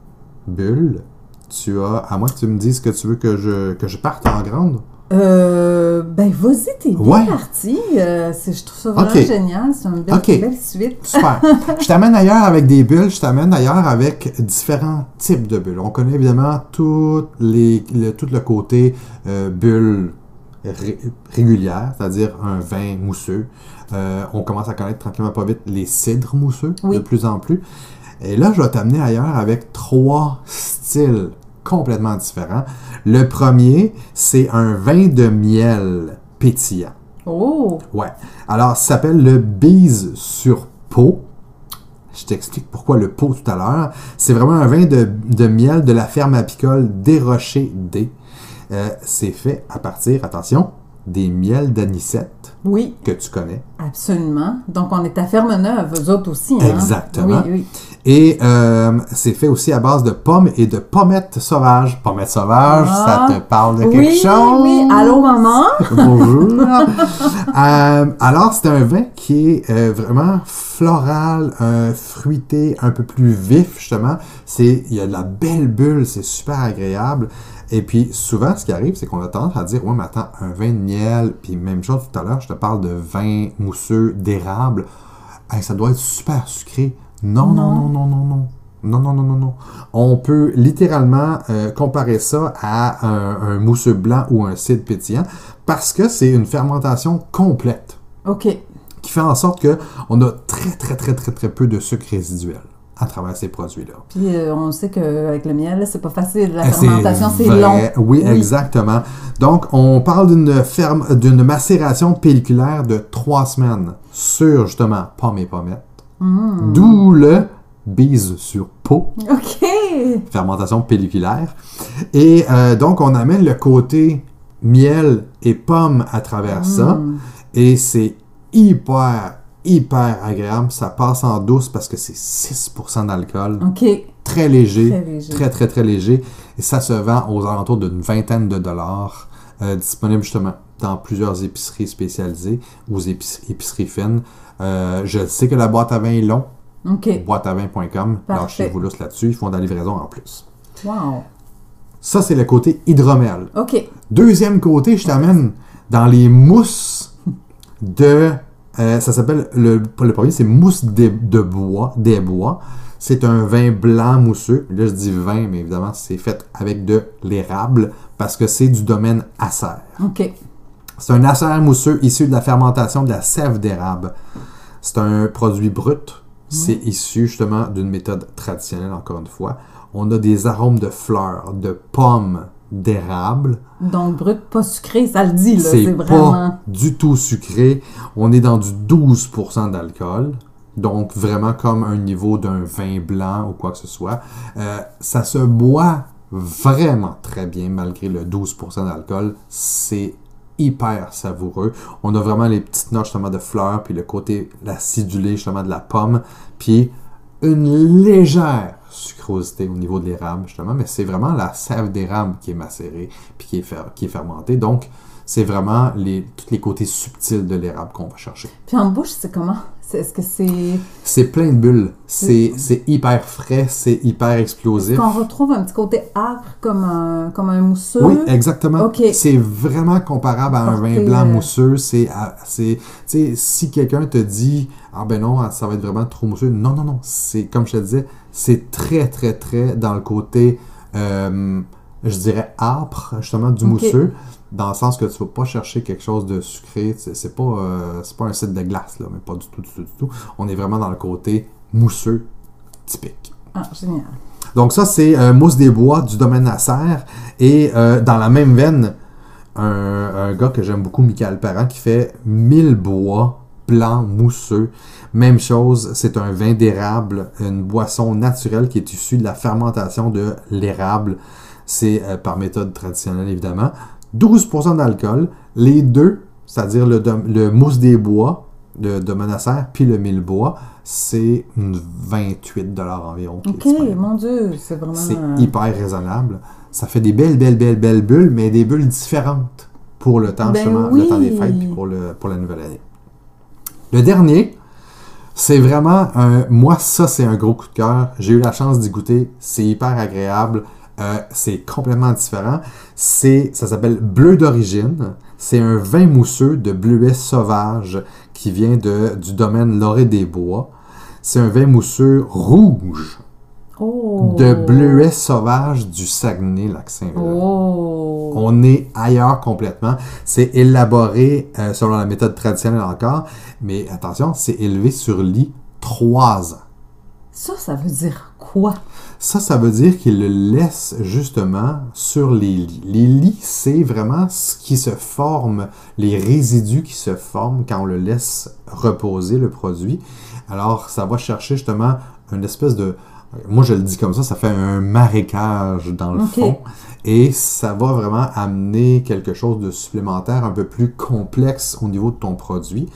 bulle. Tu as, à moins que tu me dises que tu veux que je, que je parte en grande. Euh, ben, vas-y, t'es bien Ouais. parti. Euh, je trouve ça vraiment génial. C'est une belle suite. Super. [laughs] je t'amène ailleurs avec des bulles, je t'amène ailleurs avec différents types de bulles. On connaît évidemment tout, les, le, tout le côté euh, bulle ré- régulière, c'est-à-dire un vin mousseux. Euh, on commence à connaître tranquillement pas vite les cidres mousseux Oui. de plus en plus. Et là, je vais t'amener ailleurs avec trois styles complètement différents. Le premier, c'est un vin de miel pétillant. Oh! Ouais. Alors, ça s'appelle le bise sur peau. Je t'explique pourquoi le pot tout à l'heure. C'est vraiment un vin de, de miel de la ferme apicole des Rochers D. Euh, c'est fait à partir, attention, des miels d'anisette Oui, que tu connais. absolument. Donc, on est à Ferme-Neuve, eux autres aussi. Hein? Exactement. Oui, oui. Et euh, c'est fait aussi à base de pommes et de pommettes sauvages. Pommettes sauvages, Ah. ça te parle de Oui, quelque chose? oui. Allô, maman? [laughs] Bonjour. Euh, alors, c'est un vin qui est euh, vraiment floral, fruité, un peu plus vif, justement. C'est, il y a de la belle bulle, c'est super agréable. Et puis, souvent, ce qui arrive, c'est qu'on a tendance à dire, ouais, mais attends, un vin de miel, puis même chose tout à l'heure, je te parle de vin mousseux d'érable. Hey, ça doit être super sucré. Non, non, non, non, non, non. Non, non, non, non, non. On peut littéralement euh, comparer ça à un, un mousseux blanc ou un cidre pétillant parce que c'est une fermentation complète OK. qui fait en sorte que on a très, très, très, très, très peu de sucre résiduel à travers ces produits-là. Puis, euh, on sait qu'avec le miel, c'est pas facile. La Eh, fermentation, c'est long. Oui, exactement. Donc, on parle d'une ferme, d'une macération pelliculaire de trois semaines sur justement pommes et pommettes. Mm. D'où le bise sur peau, OK. fermentation pelliculaire. Et euh, donc, on amène le côté miel et pomme à travers ça. Mm. Et c'est hyper, hyper agréable. Ça passe en douce parce que c'est 6% d'alcool. OK. Très léger. Très léger. Très, très, très léger. Et ça se vend aux alentours d'une vingtaine de dollars. euh, disponible justement dans plusieurs épiceries spécialisées ou épiceries, épiceries fines. Euh, je sais que la boîte à vin est long. OK. Boîteavin.com. Alors, Parfait. chez vous là-dessus. Ils font de la livraison en plus. Wow. Ça, c'est le côté hydromel. OK. Deuxième côté, je t'amène dans les mousses de. Euh, ça s'appelle. Le, le premier, c'est mousse de, de bois, des bois. C'est un vin blanc mousseux. Là, je dis vin, mais évidemment, c'est fait avec de l'érable parce que c'est du domaine acer. OK. C'est un acer mousseux issu de la fermentation de la sève d'érable. C'est un produit brut. C'est issu justement d'une méthode traditionnelle, encore une fois. On a des arômes de fleurs, de pommes, d'érable. Donc, brut, pas sucré, ça le dit, là. C'est C'est pas vraiment. du tout sucré. On est dans du 12% d'alcool. Donc, vraiment comme un niveau d'un vin blanc ou quoi que ce soit. Euh, ça se boit vraiment très bien malgré le 12% d'alcool. C'est hyper savoureux. On a vraiment les petites notes justement de fleurs, puis le côté l'acidulé justement de la pomme. Puis une légère sucrosité au niveau de l'érable, justement, mais c'est vraiment la sève d'érable qui est macérée puis qui est, fer- qui est fermentée. Donc, c'est vraiment les, tous les côtés subtils de l'érable qu'on va chercher. Puis en bouche, c'est comment? C'est- Est-ce que c'est... C'est plein de bulles. C'est hyper frais, c'est hyper explosif. Qu'on retrouve un petit côté âpre comme un, comme un mousseux? Oui, exactement. C'est vraiment comparable à un vin blanc euh, mousseux. C'est, si quelqu'un te dit, ah ben non, ça va être vraiment trop mousseux. Non, non, non. C'est, comme je te disais, c'est très, très, très dans le côté, euh, je dirais, âpre, justement, du mousseux. Dans le sens que tu vas pas chercher quelque chose de sucré. C'est, c'est pas, euh, c'est pas un site de glace, là, mais pas du tout, du tout, du tout. On est vraiment dans le côté mousseux typique. Ah, génial. Donc ça, c'est euh, Mousse des Bois du domaine Nasser. Et euh, dans la même veine, un, un gars que j'aime beaucoup, Michael Parent, qui fait 1000 bois blanc mousseux. Même chose, c'est un vin d'érable, une boisson naturelle qui est issue de la fermentation de l'érable. C'est euh, par méthode traditionnelle, évidemment. 12% d'alcool. Les deux, c'est-à-dire le, mousse des bois de, de Monasser puis le mille bois, c'est une 28 environ. OK, mon Dieu, c'est vraiment... C'est hyper raisonnable. Ça fait des belles, belles, belles, belles bulles, mais des bulles différentes pour le temps, Ben justement, oui. le temps des fêtes, puis pour, le, pour la nouvelle année. Le dernier, c'est vraiment un. Moi, ça, c'est un gros coup de cœur. J'ai eu la chance d'y goûter. C'est hyper agréable. Euh, c'est complètement différent. C'est, ça s'appelle Bleu d'origine. C'est un vin mousseux de bleuet sauvage qui vient de, du domaine Loré des Bois. C'est un vin mousseux rouge Oh! de bleuet sauvage du Saguenay-Lac-Saint-Jean. Oh! On est ailleurs complètement. C'est élaboré euh, selon la méthode traditionnelle encore, mais attention, c'est élevé sur lit 3 ans. Ça, ça veut dire quoi? Ça, ça veut dire qu'il le laisse justement sur les lits. Les lits, c'est vraiment ce qui se forme, les résidus qui se forment quand on le laisse reposer, le produit. Alors, ça va chercher justement une espèce de... Moi, je le dis comme ça, ça fait un marécage dans le fond. Et ça va vraiment amener quelque chose de supplémentaire, un peu plus complexe au niveau de ton produit.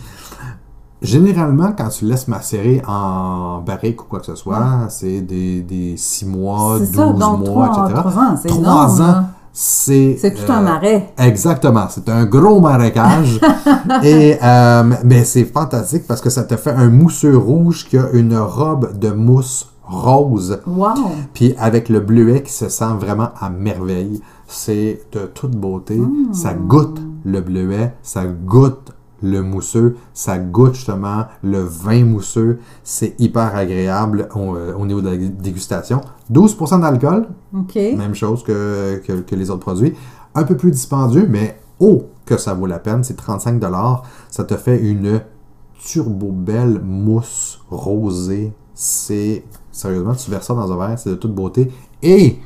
Généralement, quand tu laisses macérer en barrique ou quoi que ce soit, c'est des, des 6 mois, 12 C'est ça, donc mois, trois, etc. trois ans, c'est Trois énorme, ans, là. c'est... C'est tout euh, un marais. Exactement, c'est un gros marécage. [laughs] et euh, mais c'est fantastique parce que ça te fait un mousseux rouge qui a une robe de mousse rose. Wow! Puis avec le bleuet qui se sent vraiment à merveille. C'est de toute beauté. Ça goûte le bleuet, ça goûte le mousseux, ça goûte justement le vin mousseux. C'est hyper agréable au, euh, au niveau de la dégustation. 12% d'alcool, même chose que, que, que les autres produits. Un peu plus dispendieux, mais oh que ça vaut la peine. C'est 35 Ça te fait une turbo belle mousse rosée. C'est sérieusement, tu verses ça dans un verre, c'est de toute beauté. Et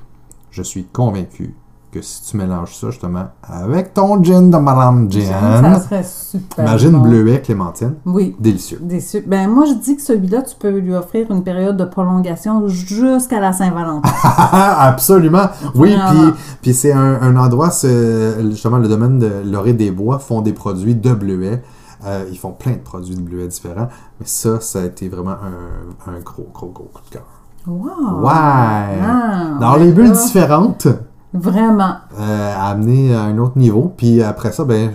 je suis convaincu que si tu mélanges ça justement avec ton gin de Madame Ça Jeanne, serait super imagine bon. bleuet clémentine, Oui. délicieux. Déçu. Ben, moi, je dis que celui-là, tu peux lui offrir une période de prolongation jusqu'à la Saint-Valentin. [laughs] Absolument. Oui, puis, puis c'est un, un endroit, justement le domaine de Lorée des Bois font des produits de bleuet. Euh, ils font plein de produits de bleuet différents, mais ça, ça a été vraiment un, un gros, gros, gros coup de cœur. Wow! Ouais! Ah, Dans les bulles différentes, Vraiment. euh, à amener à un autre niveau. Puis après ça, ben,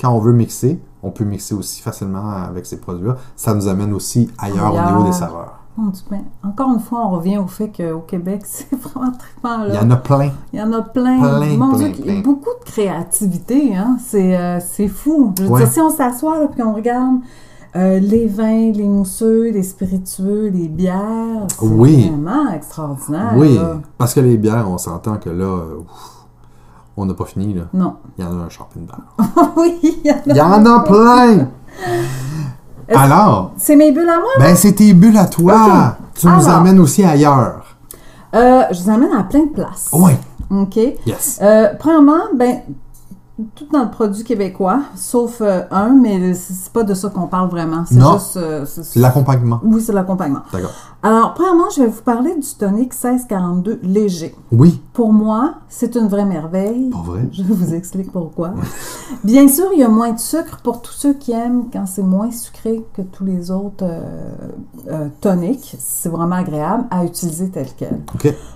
quand on veut mixer, on peut mixer aussi facilement avec ces produits-là. Ça nous amène aussi ailleurs, au niveau des saveurs. Mon Dieu, ben, encore une fois, on revient au fait qu'au Québec, [laughs] c'est vraiment trippant. Il Là. y en a plein. Il y en a plein. Plein, Mon plein, Dieu, il y a beaucoup de créativité. Hein? C'est, euh, c'est fou. Je veux Ouais. dire, si on s'assoit et qu'on regarde euh, les vins, les mousseux, les spiritueux, les bières, c'est Oui. vraiment extraordinaire. Oui, là. parce que les bières, on s'entend que là, ouf, on n'a pas fini. Là. Non. Il y en a un champagne bar. [laughs] oui, il y en a. Il y en a plein! [laughs] Alors, C'est mes bulles à moi? ben c'est tes bulles à toi! Tu nous amènes aussi ailleurs. Euh, je vous amène à plein de places. Oui, OK. yes. Euh, premièrement, ben, tout dans le produit québécois, sauf euh, un, mais c'est pas de ça qu'on parle vraiment. C'est juste. euh, c'est- l'accompagnement. Oui, c'est l'accompagnement. D'accord. Alors, premièrement, je vais vous parler du tonic 1642 léger. Oui. Pour moi, c'est une vraie merveille. Pas vrai? Je vous explique pourquoi. [laughs] Bien sûr, il y a moins de sucre pour tous ceux qui aiment quand c'est moins sucré que tous les autres euh, euh, toniques. C'est vraiment agréable à utiliser tel quel.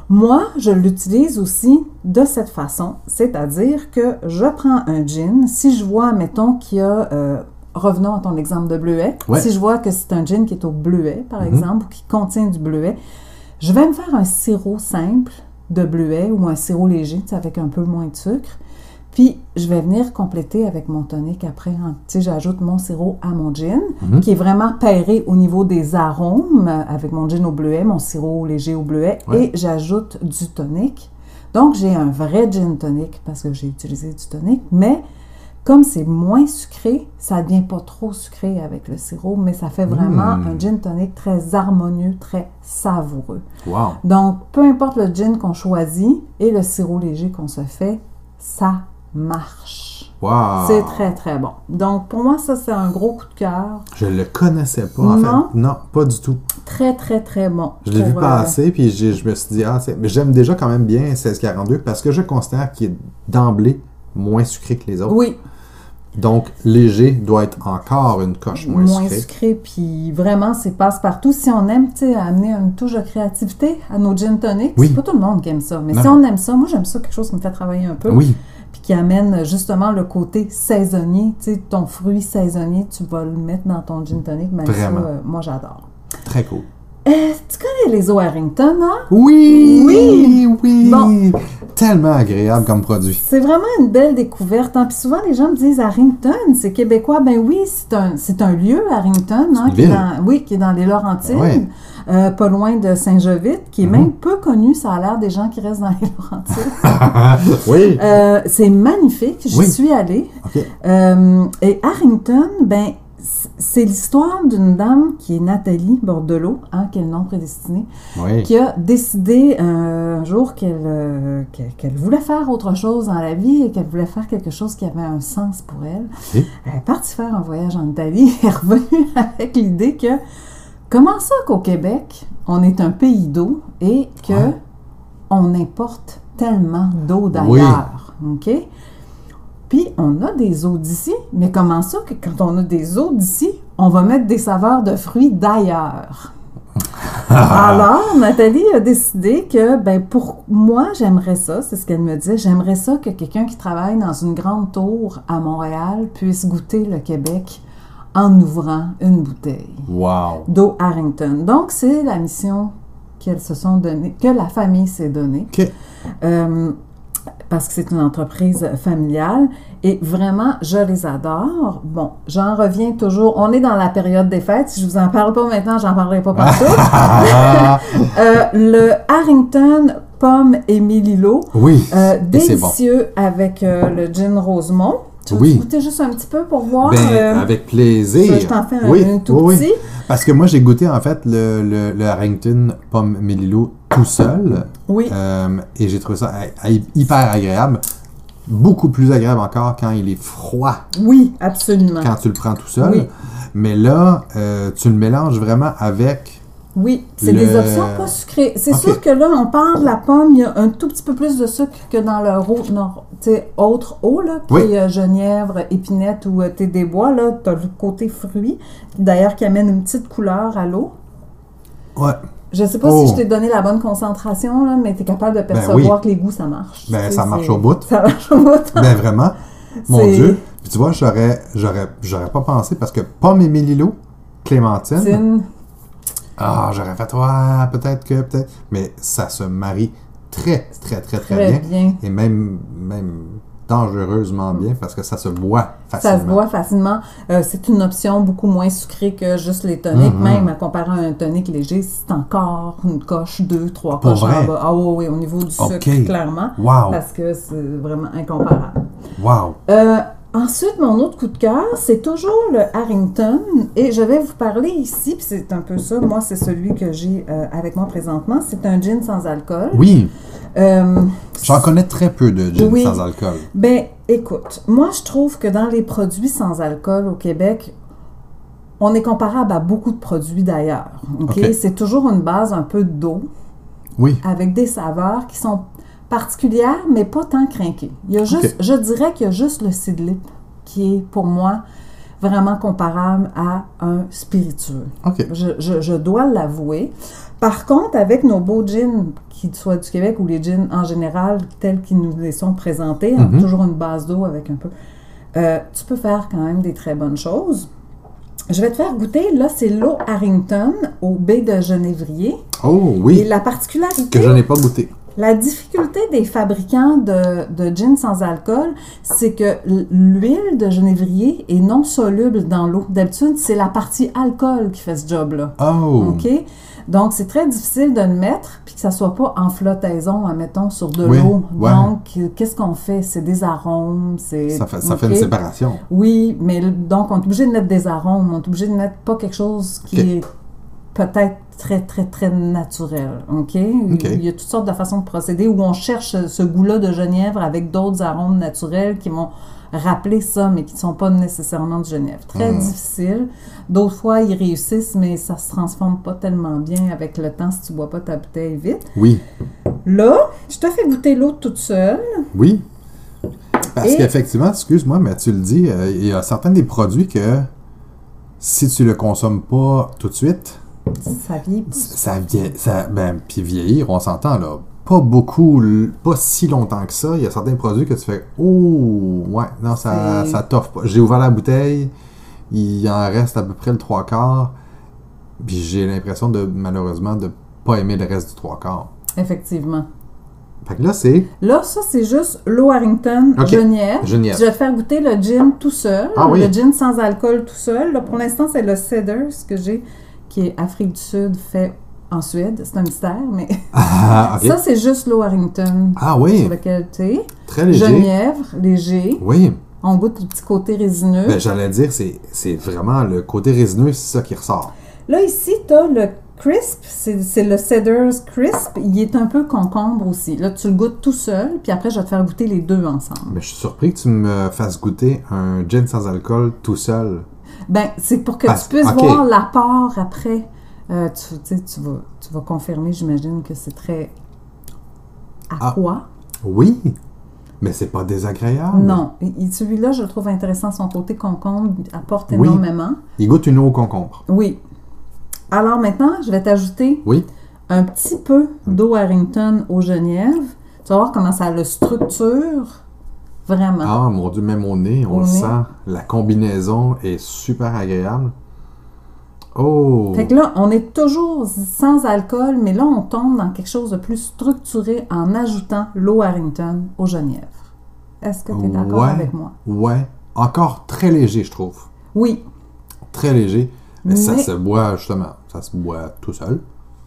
Moi, je l'utilise aussi de cette façon, c'est-à-dire que je prends un gin. Si je vois, mettons, qu'il y a euh, revenons à ton exemple de bleuet. Ouais. Si je vois que c'est un gin qui est au bleuet, par Mhm. exemple, ou qui contient du bleuet, je vais me faire un sirop simple de bleuet ou un sirop léger, tu sais, avec un peu moins de sucre. Puis, je vais venir compléter avec mon tonic après. hein. Tu sais, j'ajoute mon sirop à mon gin, Mhm. qui est vraiment pairé au niveau des arômes, euh, avec mon gin au bleuet, mon sirop léger au bleuet, Ouais. et j'ajoute du tonic. Donc, j'ai un vrai gin tonic parce que j'ai utilisé du tonic, mais comme c'est moins sucré, ça devient pas trop sucré avec le sirop, mais ça fait vraiment Mm. un gin tonic très harmonieux, très savoureux. Wow. Donc, peu importe le gin qu'on choisit et le sirop léger qu'on se fait, ça marche. Wow. C'est très, très bon. Donc, pour moi, ça, c'est un gros coup de cœur. Je le connaissais pas, en Non? fait. Non, pas du tout. Très, très, très bon. Je l'ai vu euh, passer, puis j'ai- je me suis dit, ah, mais j'aime déjà quand même bien 1642 parce que je considère qu'il est d'emblée moins sucré que les autres. Oui, Donc, léger doit être encore une coche moins, moins sucrée. sucré, puis vraiment, c'est passe-partout. Si on aime, tu sais, amener une touche de créativité à nos gin tonics, Oui. c'est pas tout le monde qui aime ça, mais Non. si on aime ça, moi j'aime ça, quelque chose qui me fait travailler un peu, Oui, puis qui amène justement le côté saisonnier, tu sais, ton fruit saisonnier, tu vas le mettre dans ton gin tonic, ça, Vraiment. euh, moi j'adore. très cool. Euh, tu connais les eaux Harrington, hein? Oui! Oui! Oui! Bon. Tellement agréable comme produit. C'est vraiment une belle découverte. hein. Puis souvent, les gens me disent Harrington, c'est québécois. Ben oui, c'est un, c'est un lieu, Harrington, hein, qui, est dans, oui, qui est dans les Laurentides, Ouais. euh, pas loin de Saint-Jovite, qui est Mhm. même peu connu. Ça a l'air des gens qui restent dans les Laurentides. [laughs] oui! Euh, c'est magnifique, j'y Oui. suis allée. Euh, et Harrington, ben, c'est l'histoire d'une dame qui est Nathalie Bordelot, hein, qui est le nom prédestiné, Oui. qui a décidé euh, un jour qu'elle euh, qu'elle voulait faire autre chose dans la vie et qu'elle voulait faire quelque chose qui avait un sens pour elle. Elle est partie faire un voyage en Italie [laughs] et est revenue avec l'idée que comment ça qu'au Québec, on est un pays d'eau et que Ouais. on importe tellement d'eau d'ailleurs. OK? Puis on a des eaux d'ici, mais comment ça que quand on a des eaux d'ici, on va mettre des saveurs de fruits d'ailleurs? [laughs] Alors, Nathalie a décidé que, ben, pour moi, j'aimerais ça, c'est ce qu'elle me disait, j'aimerais ça que quelqu'un qui travaille dans une grande tour à Montréal puisse goûter le Québec en ouvrant une bouteille Wow! d'eau Harrington. Donc, c'est la mission qu'elles se sont donnée, que la famille s'est donnée. Euh, parce que c'est une entreprise familiale et vraiment, je les adore. Bon, j'en reviens toujours. On est dans la période des fêtes. Si je vous en parle pas maintenant, j'en parlerai pas partout. [laughs] Euh, le Harrington pomme et oui! euh, Et c'est bon. délicieux avec euh, le gin Rosemont. Tu veux Oui. goûter juste un petit peu pour voir? Ben, euh, avec plaisir. ça, je t'en fais oui, un tout oui, petit. Parce que moi, j'ai goûté en fait le, le, le Harrington pomme Mélilo tout seul. Oui. Euh, et j'ai trouvé ça hyper agréable. Beaucoup plus agréable encore quand il est froid, Oui, absolument. quand tu le prends tout seul. Oui. Mais là, euh, tu le mélanges vraiment avec. Oui, c'est Le- des options pas sucrées. C'est sûr que là, on parle de la pomme, il y a un tout petit peu plus de sucre que dans le ro- non, tu sais, autre eau, là, qui Oui. est euh, genièvre, épinette ou euh, thé des bois, là, tu as le côté fruit, d'ailleurs qui amène une petite couleur à l'eau. Ouais. Je sais pas Oh. si je t'ai donné la bonne concentration, là, mais tu es capable de Ben percevoir que les goûts, ça marche. Ben, ça marche au bout. [laughs] Ça marche au bout. Ben vraiment. [laughs] Mon Dieu. Puis tu vois, j'aurais, j'aurais, j'aurais pas pensé parce que pomme et Mélilo, Clémentine. Ah, j'aurais fait, ouais, peut-être que, peut-être. Mais ça se marie très, très, très, très, Très bien. bien. Et même, même dangereusement bien parce que ça se boit facilement. Ça se boit facilement. Euh, c'est une option beaucoup moins sucrée que juste les toniques. Mhm. Même à comparer à un tonique léger, c'est encore une coche, deux, trois Pour coches vrai? en bas. Ah oui, oui, au niveau du sucre, clairement. Wow! Parce que c'est vraiment incomparable. Wow! Euh, ensuite, mon autre coup de cœur, c'est toujours le Harrington. Et je vais vous parler ici, puis c'est un peu ça. Moi, c'est celui que j'ai euh, avec moi présentement. C'est un gin sans alcool. Oui! Euh, J'en connais très peu de gin Oui. sans alcool. Ben, écoute, moi je trouve que dans les produits sans alcool au Québec, on est comparable à beaucoup de produits d'ailleurs. OK? OK. C'est toujours une base un peu d'eau Oui. avec des saveurs qui sont particulières, mais pas tant crinquées. Il y a juste, je dirais qu'il y a juste le Sidlip qui est pour moi vraiment comparable à un spiritueux. Je, je- je dois l'avouer. Par contre, avec nos beaux gins, qu'ils soient du Québec ou les gins en général, tels qu'ils nous les sont présentés, hein, Mhm. toujours une base d'eau avec un peu, euh, tu peux faire quand même des très bonnes choses. Je vais te faire goûter, là, c'est l'eau Harrington au baie de genévrier. Oh Et oui, la particularité, que je n'ai pas goûté. La difficulté des fabricants de, de gin sans alcool, c'est que l'huile de genévrier est non soluble dans l'eau. D'habitude, c'est la partie alcool qui fait ce job-là. Oh. OK? Donc, c'est très difficile de le mettre puis que ça soit pas en flottaison, admettons, sur de Oui, l'eau. ouais. Donc, euh, qu'est-ce qu'on fait? C'est des arômes, c'est... Ça fait, ça fait OK? une séparation. Oui, mais donc, on est obligé de mettre des arômes. On est obligé de mettre pas quelque chose qui est peut-être très, très, très naturel. OK? Il y a toutes sortes de façons de procéder où on cherche ce- goût-là de genièvre avec d'autres arômes naturels qui vont rappeler ça, mais qui ne sont pas nécessairement du genièvre. Très Mm. difficile. D'autres fois, ils réussissent, mais ça se transforme pas tellement bien avec le temps si tu bois pas ta bouteille vite. Oui. Là, je te fais goûter l'eau toute seule. Oui. Parce Et- qu'effectivement, excuse-moi, mais tu le dis, euh, il y a certains des produits que si tu le consommes pas tout de suite, Ça vieillit ça vient, ça, ben, puis vieillir, on s'entend là, pas beaucoup, pas si longtemps que ça. Il y a certains produits que tu fais, oh, ouais, non, ça, ça t'offre pas. J'ai ouvert la bouteille, il en reste à peu près le trois quarts, puis j'ai l'impression de, malheureusement, de pas aimer le reste du trois quarts. Effectivement. Fait que là, c'est? Là, ça, c'est juste l'eau Harrington, Ok. Genièvre. Genièvre. Je vais te faire goûter le gin tout seul. Ah oui. Le gin sans alcool tout seul. Là, pour l'instant, c'est le Cedars que j'ai, qui est Afrique du Sud, fait en Suède. C'est un mystère, mais [laughs] Ah, ok. ça, c'est juste l'eau Harrington Ah oui, sur lequel tu es. très léger. Genièvre, léger. Oui, On goûte le petit côté résineux. ben, j'allais dire, c'est c'est vraiment le côté résineux, c'est ça qui ressort. Là, ici, tu as le crisp. C'est c'est le Cedars crisp. Il est un peu concombre aussi. Là, tu le goûtes tout seul, puis après, je vais te faire goûter les deux ensemble. Mais je suis surpris que tu me fasses goûter un gin sans alcool tout seul. Ben, c'est pour que Parce- tu puisses voir l'apport après. Euh, tu, tu vas, tu vas confirmer, j'imagine, que c'est très. À Ah. quoi? Oui, mais c'est pas désagréable. Non. Celui-là, je le trouve intéressant. Son côté concombre apporte Oui. énormément. Il goûte une eau au concombre. Oui. Alors maintenant, je vais t'ajouter Oui. un petit peu d'eau Harrington au genièvre. Tu vas voir comment ça le structure. Vraiment. Ah, mon Dieu, même au nez, on Au le nez. sent. La combinaison est super agréable. Oh! Fait que là, on est toujours sans alcool, mais là, on tombe dans quelque chose de plus structuré en ajoutant l'eau Harrington au genièvre. Est-ce que tu es d'accord Ouais. avec moi? Ouais. Encore très léger, je trouve. Oui, Très léger. Mais, ça se boit, justement. Ça se boit tout seul.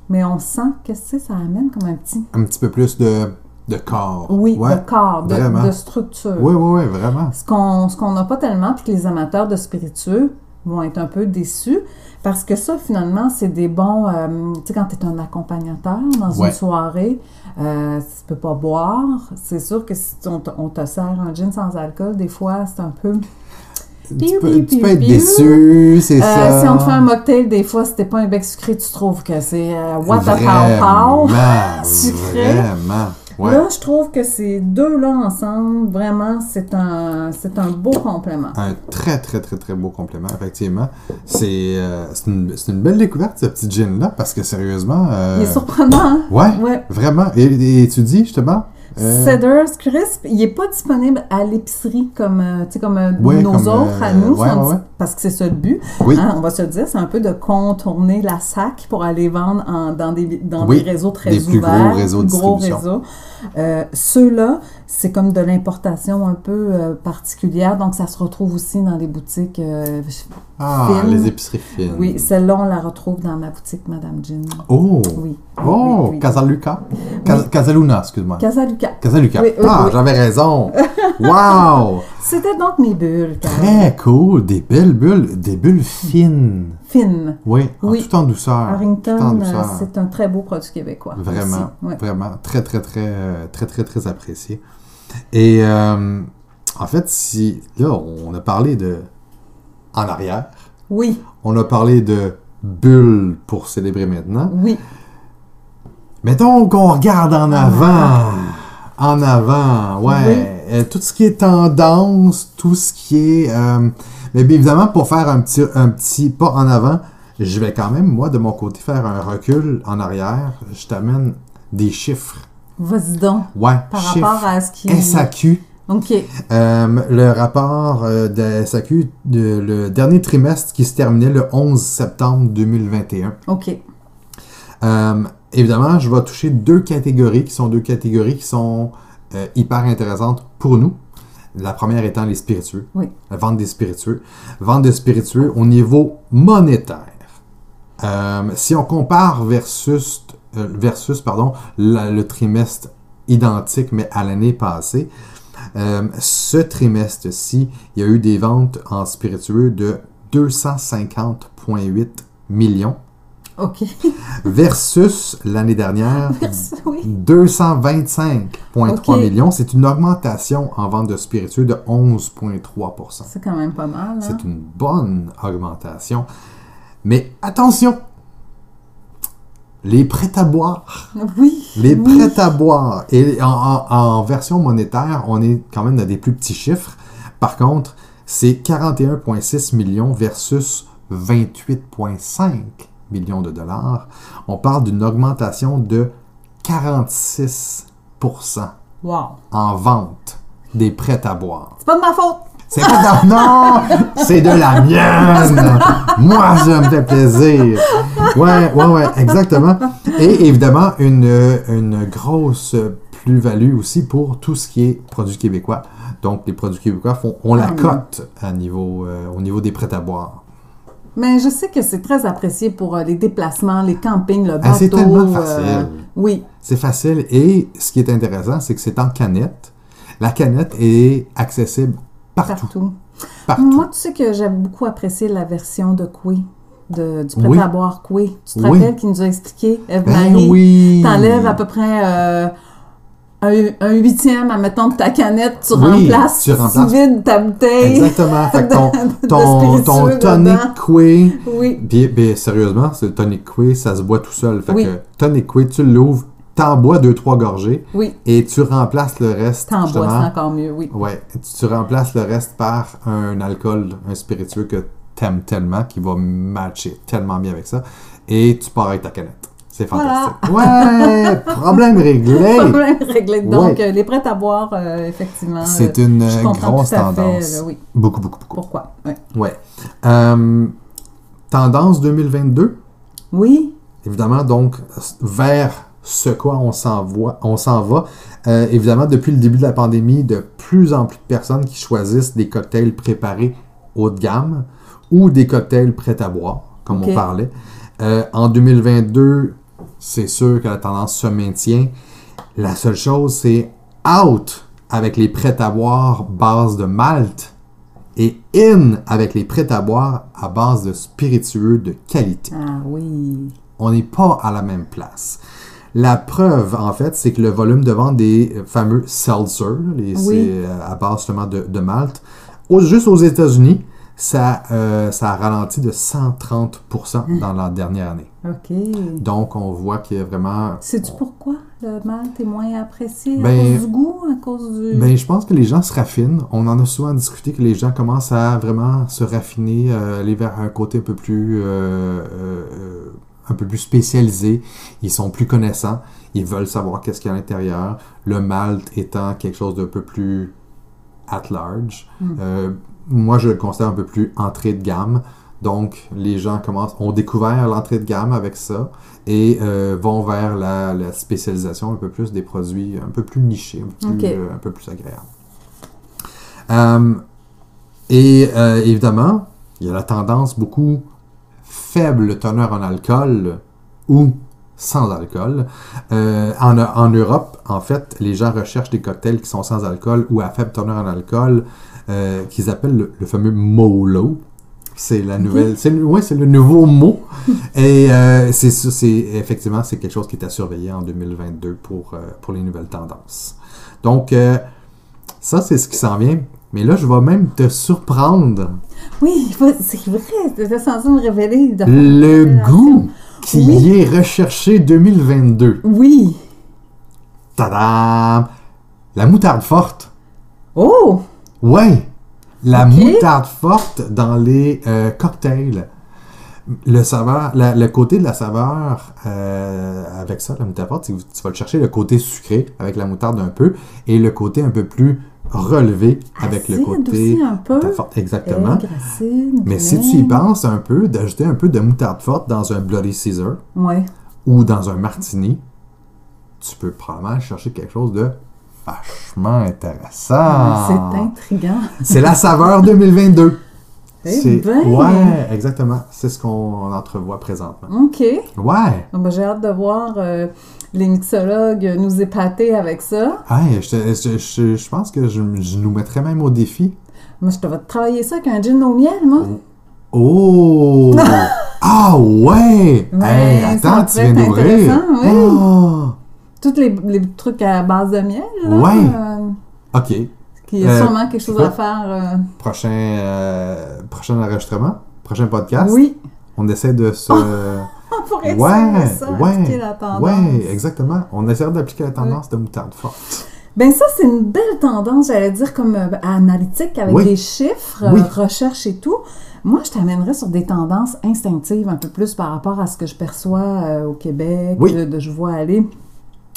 mais on sent que c'est ça amène comme un petit. Un petit peu plus de, de corps. Oui, ouais. de corps, de, structure. Oui, oui, oui, vraiment. Ce qu'on n'a pas tellement, puis que les amateurs de spiritueux vont être un peu déçus, parce que ça, finalement, c'est des bons... euh, tu sais, quand tu es un accompagnateur dans Ouais. une soirée, euh, tu peux pas boire, c'est sûr que si on te, on te sert un gin sans alcool, des fois, c'est un peu... Tu peux, tu être déçu, c'est Euh, ça. si on te fait un mocktail, des fois, si t'es pas un bec sucré, tu trouves que c'est euh, what the Vraiment, pow pow. [laughs] Sucré. Vraiment. Ouais. Là, je trouve que ces deux-là ensemble, vraiment, c'est un, c'est un beau complément. Un très, très, très, très beau complément, effectivement. C'est euh, c'est une, c'est une belle découverte, ce petit gin-là, parce que sérieusement. euh, Il est surprenant, hein? Ouais, Ouais. vraiment. Et, et tu dis, justement. euh, Cedars Crisp, il n'est pas disponible à l'épicerie comme, euh, comme Ouais, nos comme, autres à nous, sont ouais. Parce que c'est ça le but. Oui. Hein, on va se le dire, c'est un peu de contourner la SAC pour aller vendre en- dans, des, dans Oui, des réseaux très des plus ouverts. gros réseaux de plus gros réseaux. Euh, Ceux-là, c'est comme de l'importation un peu euh, particulière, donc ça se retrouve aussi dans les boutiques. euh, Ah, fines. les épiceries fines. oui, celle-là, on la retrouve dans ma boutique Madame Jean. Oh! Oui. Oh! Oui, oui. Casaluca? Cas- Casaluna, excuse-moi. Casaluca. Casaluca. Ah, j'avais raison! wow! [laughs] C'était donc mes bulles. Très cool! Des belles bulles, des bulles fines. Fines. Oui, Oui. tout en douceur. tout en Harrington, douceur. euh, c'est un très beau produit québécois. Vraiment, vraiment, très, très, très, euh, très, très, très apprécié. Et euh, en fait, si là, on a parlé de en arrière, Oui, On a parlé de bulles pour célébrer maintenant. oui. Mettons qu'on regarde en avant. En avant, ouais. Euh, tout ce qui est tendance, tout ce qui est... euh, mais bien évidemment, pour faire un petit, un petit pas en avant, je vais quand même, moi, de mon côté, faire un recul en arrière. Je t'amène des chiffres. Vas-y donc. Ouais, Par chiffres. rapport à ce qui. SAQ. OK. Euh, le rapport euh, de SAQ, de- le dernier trimestre qui se terminait le 11 septembre 2021. OK. Euh, évidemment, je vais toucher deux catégories qui sont deux catégories qui sont euh, hyper intéressantes pour nous. La première étant les spiritueux, Oui. la vente des spiritueux. Vente de spiritueux au niveau monétaire. Euh, si on compare versus, euh, versus pardon, la- le trimestre identique, mais à l'année passée, euh, ce trimestre-ci, il y a eu des ventes en spiritueux de 250,8 millions OK. versus l'année dernière [laughs] oui. 225,3 Ok. millions. C'est une augmentation en vente de spiritueux de 11,3% C'est quand même pas mal. Hein? C'est une bonne augmentation. Mais attention! Les prêts à boire. Oui. Les oui. prêts à boire. Et en, en- en version monétaire, on est quand même dans des plus petits chiffres. Par contre, c'est 41,6 millions versus 28,5 millions de dollars. On parle d'une augmentation de 46 Wow. en vente des prêts à boire. C'est pas de ma faute. C'est pas de... Non! C'est de la mienne! Moi, je me fais plaisir! Ouais, ouais, ouais, exactement. Et évidemment, une, une grosse plus-value aussi pour tout ce qui est produits québécois. Donc, les produits québécois font, on la Ah cote à niveau, euh, au niveau des prêts à boire. Mais je sais que c'est très apprécié pour euh, les déplacements, les campings, le bateau. Ah, c'est tellement euh, facile. oui. C'est facile. Et ce qui est intéressant, c'est que c'est en canette. La canette est accessible partout. Partout. Partout. Moi, tu sais que j'ai beaucoup apprécié la version de Coué, de, du Oui. prêt-à-boire Coué. Tu te Oui. rappelles qu'il nous a expliqué, Eve Ben Marie, oui! t'enlèves à peu près euh, un, un huitième, admettons, de ta canette, tu Oui, remplaces, tu remplaces. vides ta bouteille. Exactement. Fait que ton, [laughs] de ton, ton tonic. Quay, Oui, Bien, bien, sérieusement, c'est le tonic quay, ça se boit tout seul. Fait Oui. que tonic quay, tu l'ouvres, t'en bois deux, trois gorgées oui. et tu remplaces le reste. T'en bois, c'est encore mieux, oui. Ouais, tu, tu remplaces le reste par un alcool, un spiritueux que t'aimes tellement, qui va matcher tellement bien avec ça. Et tu pars avec ta canette. C'est fantastique. [laughs] Ouais! Problème réglé! [laughs] Problème réglé. Donc, Ouais. euh, les prêts à boire, euh, effectivement. C'est euh, une je grosse tout à fait, tendance. oui. Beaucoup, beaucoup, beaucoup. Pourquoi? Ouais. Ouais. Euh, tendance 2022? Oui, Évidemment, donc, vers ce quoi on s'en voit- on s'en va. Euh, évidemment, depuis le début de la pandémie, de plus en plus de personnes qui choisissent des cocktails préparés haut de gamme ou des cocktails prêts à boire, comme on parlait. En 2022, c'est sûr que la tendance se maintient. La seule chose, c'est out avec les prêts à boire base de malt et in avec les prêts à boire à base de spiritueux de qualité ah oui. on n'est pas à la même place. La preuve, en fait, c'est que le volume de vente des fameux seltzer, les, Oui. euh, à base justement de, de malt, au- juste aux États-Unis, ça, euh, ça a ralenti de 130% dans la dernière année. OK. Donc, on voit qu'il y a vraiment... Sais-tu pourquoi le malt est moins apprécié? à Ben- cause du goût? À cause du... Ben, je pense que les gens se raffinent. On en a souvent discuté que les gens commencent à vraiment se raffiner, euh, aller vers un côté un peu plus, euh, euh, un peu plus spécialisé. Ils sont plus connaissants. Ils veulent savoir qu'est-ce qu'il y a à l'intérieur. Le malt étant quelque chose d'un peu plus at large. Mm. Euh, moi, je le considère un peu plus entrée de gamme. Donc, les gens commencent, ont découvert l'entrée de gamme avec ça et euh, vont vers la, la spécialisation un peu plus des produits un peu plus nichés, un peu plus, euh, un peu plus agréables. Euh, et euh, évidemment, il y a la tendance beaucoup faible teneur en alcool ou sans alcool. Euh, en, en Europe, en fait, les gens recherchent des cocktails qui sont sans alcool ou à faible teneur en alcool, euh, qu'ils appellent le, le fameux MOLO. C'est la nouvelle, c'est le, ouais, c'est le nouveau mot. Et euh, c'est ça, c'est effectivement c'est quelque chose qui est à surveiller en 2022 pour euh, pour les nouvelles tendances. Donc euh, ça c'est ce qui s'en vient. Mais là, je vais même te surprendre. Oui, c'est vrai, tu étais censé me révéler. Le goût qui Oui. est recherché 2022. Oui. Tadam! La moutarde forte. Oh! Ouais! La moutarde forte dans les euh, cocktails. Le saveur, la- le côté de la saveur euh, avec ça, la moutarde forte, tu vas le chercher le côté sucré avec la moutarde un peu et le côté un peu plus relevé avec le côté aussi un peu. moutarde forte. Exactement. Mais si tu y penses un peu, d'ajouter un peu de moutarde forte dans un Bloody Caesar Ouais. ou dans un martini, tu peux probablement chercher quelque chose de vachement intéressant. C'est intriguant. [laughs] C'est la saveur 2022. Eh C'est ben. ouais, exactement. C'est ce qu'on entrevoit présentement. OK. Ouais. Ah ben, J'ai hâte de voir euh, les mixologues nous épater avec ça. Hey, je, te- je- je- je pense que je, nous mettrais même au défi. Moi, je te vais travailler ça avec un gin au miel, moi. Oh! [laughs] ah ouais! Ouais, hey, ça attends, tu viens d'ouvrir. oui. Oh! Tous les, les trucs à base de miel, là. Ouais. euh, OK. qu'il y a sûrement quelque chose à faire. euh, Prochain, euh, prochain enregistrement, prochain podcast. Oui. On essaie de se. [laughs] On pourrait ouais, essayer ça, ouais, appliquer la tendance. ouais, exactement. On essaie d'appliquer la tendance de moutarde forte. Ben ça, c'est une belle tendance, j'allais dire, comme euh, analytique, avec Oui. des chiffres, Oui. euh, recherche et tout. Moi, je t'amènerais sur des tendances instinctives, un peu plus par rapport à ce que je perçois euh, au Québec, Oui. euh, de je vois aller.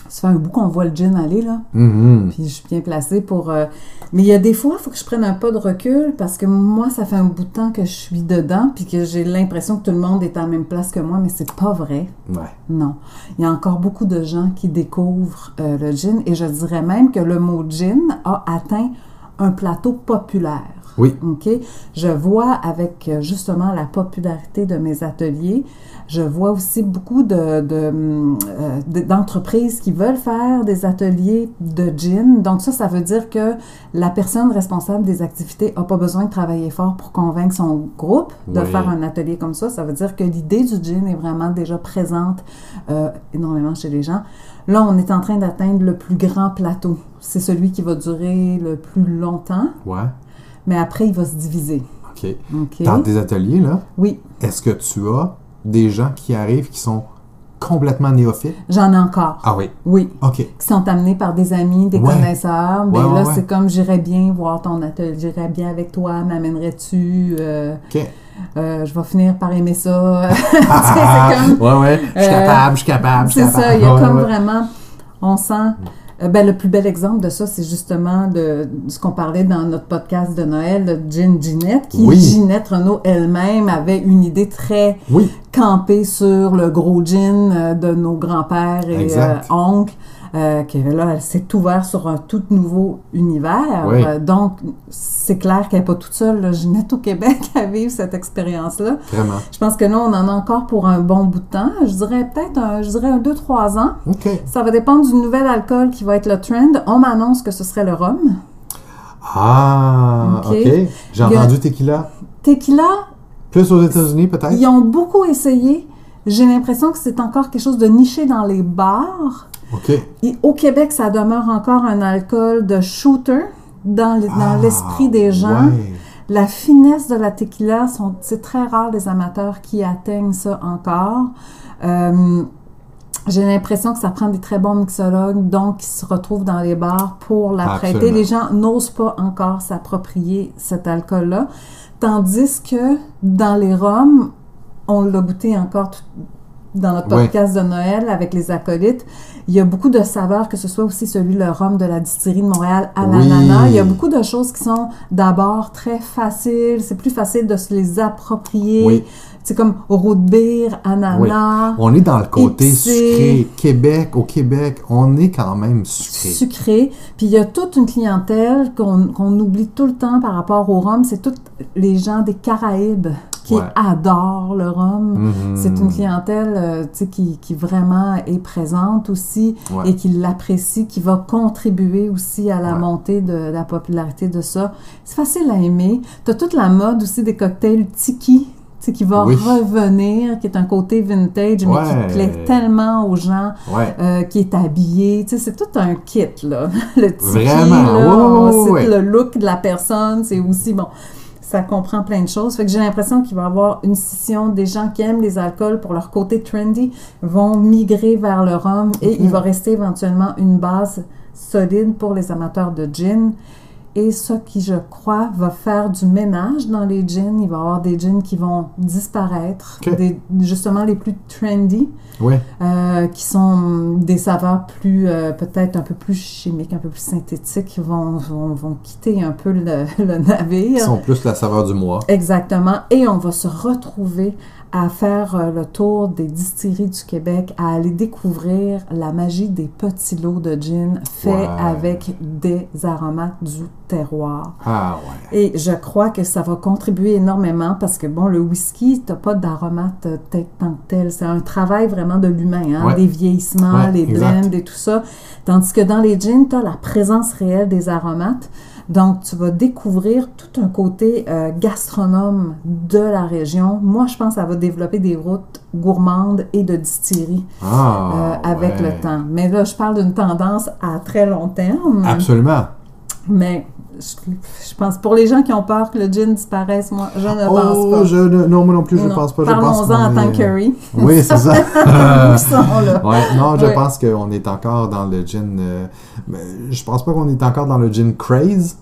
Ça fait un bout qu'on voit le gin aller, là. Mhm. Puis je suis bien placée pour... euh, Mais il y a des fois, il faut que je prenne un pas de recul parce que moi, ça fait un bout de temps que je suis dedans puis que j'ai l'impression que tout le monde est à la même place que moi, mais c'est pas vrai. Ouais. Non. Il y a encore beaucoup de gens qui découvrent euh, le gin et je dirais même que le mot gin a atteint un plateau populaire. Oui. OK? Je vois avec euh, justement la popularité de mes ateliers, je vois aussi beaucoup de, de, euh, de- d'entreprises qui veulent faire des ateliers de gin. Donc ça, ça veut dire que la personne responsable des activités n'a pas besoin de travailler fort pour convaincre son groupe de Oui. faire un atelier comme ça. Ça veut dire que l'idée du gin est vraiment déjà présente euh, énormément chez les gens. Là, on est en train d'atteindre le plus grand plateau. C'est celui qui va durer le plus longtemps, Ouais. Mais après, il va se diviser. OK. Dans tes ateliers, là, Oui, est-ce que tu as des gens qui arrivent qui sont complètement néophytes? j'en ai encore. Ah oui? Oui, OK. qui sont amenés par des amis, des Ouais. connaisseurs. Mais Ouais, ouais, là, ouais. c'est comme j'irais bien voir ton atelier, j'irais bien avec toi, m'amènerais-tu? euh, OK. euh, je vais finir par aimer ça. [laughs] Sais, c'est comme. Ouais, ouais. Je suis Euh, capable, je suis capable, C'est ça, il y a comme vraiment, on sent, ben, le plus bel exemple de ça, c'est justement de, ce qu'on parlait dans notre podcast de Noël, Gin Ginette, qui, Oui. Ginette Renault elle-même, avait une idée très Oui. campée sur le gros gin euh, de nos grands-pères et euh, oncles. Euh, que là, elle s'est ouverte sur un tout nouveau univers. Oui. Euh, donc, c'est clair qu'elle n'est pas toute seule, là, Ginette au Québec, [laughs] à vivre cette expérience-là. Vraiment. Je pense que là, on en a encore pour un bon bout de temps. Je dirais peut-être, un- je dirais un 2-3 ans. OK. Ça va dépendre du nouvel alcool qui va être le trend. On m'annonce que ce serait le rhum. Ah, OK. J'ai entendu tequila. Tequila, Plus aux États-Unis, peut-être? ils ont beaucoup essayé. J'ai l'impression que c'est encore quelque chose de niché dans les bars. Et au Québec, ça demeure encore un alcool de shooter dans Ah, l'esprit des gens. ouais. La finesse de la tequila, c'est très rare les amateurs qui atteignent ça encore. Euh, j'ai l'impression que ça prend des très bons mixologues, donc qui se retrouvent dans les bars pour la Absolument. prêter. Les gens n'osent pas encore s'approprier cet alcool-là. Tandis que dans les rhums, on l'a goûté encore tout- dans notre podcast de Noël avec les acolytes. Il y a beaucoup de saveurs, que ce soit aussi celui, le rhum de la distillerie de Montréal à Oui. l'ananas. Il y a beaucoup de choses qui sont d'abord très faciles. C'est plus facile de se les approprier. Oui. C'est comme root beer, ananas, On est dans le côté Épicé. sucré. Québec, au Québec, on est quand même sucré. sucré. Puis il y a toute une clientèle qu'on qu'on oublie tout le temps par rapport au rhum. C'est tous les gens des Caraïbes qui Ouais. adorent le rhum. Mhm. C'est une clientèle euh, tu sais, qui, qui vraiment est présente aussi Ouais. et qui l'apprécie, qui va contribuer aussi à la Ouais. montée de, la popularité de ça. C'est facile à aimer. Tu as toute la mode aussi des cocktails tiki. tu sais, qui va Oui. revenir, qui est un côté vintage, mais Ouais. qui plaît tellement aux gens, Ouais. euh, qui est habillé. Tu sais, c'est tout un kit, là. [laughs] Le tiki, Vraiment? là, Ouais. le look de la personne, c'est aussi bon. Ça comprend plein de choses. Fait que j'ai l'impression qu'il va y avoir une scission des gens qui aiment les alcools pour leur côté trendy vont migrer vers le rhum et il va rester éventuellement une base solide pour les amateurs de gin. Et ce qui, je crois, va faire du ménage dans les gins. Il va y avoir des gins qui vont disparaître, des, justement les plus trendy, Ouais. euh, qui sont des saveurs plus, euh, peut-être un peu plus chimiques, un peu plus synthétiques, vont, vont, vont quitter un peu le, [laughs] le Ils navire. sont plus la saveur du mois. Exactement. Et on va se retrouver à faire euh, le tour des distilleries du Québec, à aller découvrir la magie des petits lots de gin faits Ouais. avec des aromates du terroir. Ah ouais. Et je crois que ça va contribuer énormément parce que, bon, le whisky, t'as pas d'aromate euh, tant que tel. C'est un travail vraiment de l'humain, hein, Ouais. des vieillissements, Ouais, les blends et tout ça. Tandis que dans les gins, t'as la présence réelle des aromates. Donc, tu vas découvrir tout un côté euh, gastronome de la région. Moi, je pense que ça va développer des routes gourmandes et de distilleries Ah, euh, avec ouais. le temps. Mais là, je parle d'une tendance à très long terme. Absolument. Mais je, pense, pour les gens qui ont peur que le gin disparaisse, moi, je ne pense Oh, pas. je ne- non, moi non plus, je Non. pense pas. Pense Parlons-en en tant que curry. Oui, c'est ça. [laughs] [laughs] Ouais, non, je pense qu'on est encore dans le gin. euh, je pense pas qu'on est encore dans le gin craze,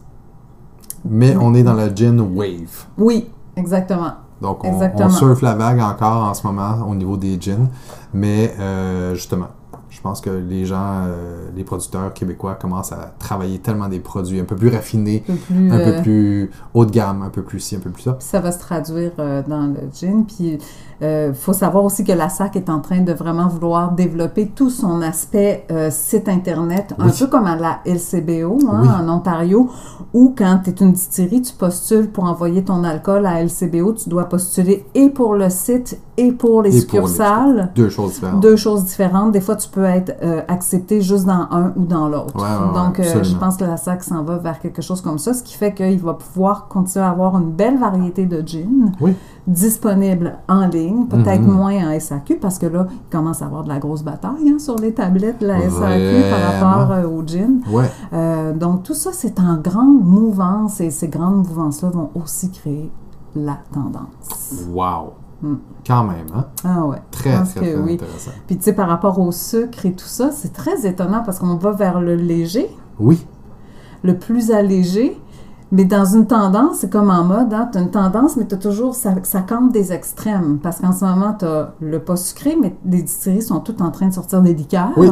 mais on est dans le gin wave. Oui, exactement. Donc, on, surfe la vague encore en ce moment au niveau des gins. Mais euh, justement, pense que les gens, euh, les producteurs québécois commencent à travailler tellement des produits un peu plus raffinés, Un peu plus, un euh, peu plus haut de gamme, un peu plus ci, un peu plus ça. Ça va se traduire euh, dans le gin. Puis il faut savoir aussi que la SAC est en train de vraiment vouloir développer tout son aspect euh, site Internet, un peu comme à la LCBO hein, Oui. en Ontario, où quand tu es une distillerie, tu postules pour envoyer ton alcool à LCBO, tu dois postuler et pour le site et pour les Et pour les succursales. Deux choses différentes. Deux choses différentes. Des fois, tu peux être euh, accepté juste dans un ou dans l'autre. Ouais, ouais, ouais, Donc, euh, je pense que la SAC s'en va vers quelque chose comme ça, ce qui fait qu'il va pouvoir continuer à avoir une belle variété de gin Oui. disponible en ligne, peut-être Mhm. moins en SAQ, parce que là, il commence à avoir de la grosse bataille hein, sur les tablettes de la SAQ par Vraiment? rapport euh, au gin. Ouais. Euh, donc, tout ça, c'est en grande mouvance et ces grandes mouvances-là vont aussi créer la tendance. Wow. Mm. Quand même, hein? Ah ouais. Très, très, que très oui. intéressant. Puis, tu sais, par rapport au sucre et tout ça, c'est très étonnant parce qu'on va vers le léger, Oui. le plus allégé, mais dans une tendance, c'est comme en mode, hein, tu as une tendance, mais tu as toujours, ça, ça campe des extrêmes. Parce qu'en ce moment, tu as le pas sucré, mais les distilleries sont toutes en train de sortir des liqueurs. Oui.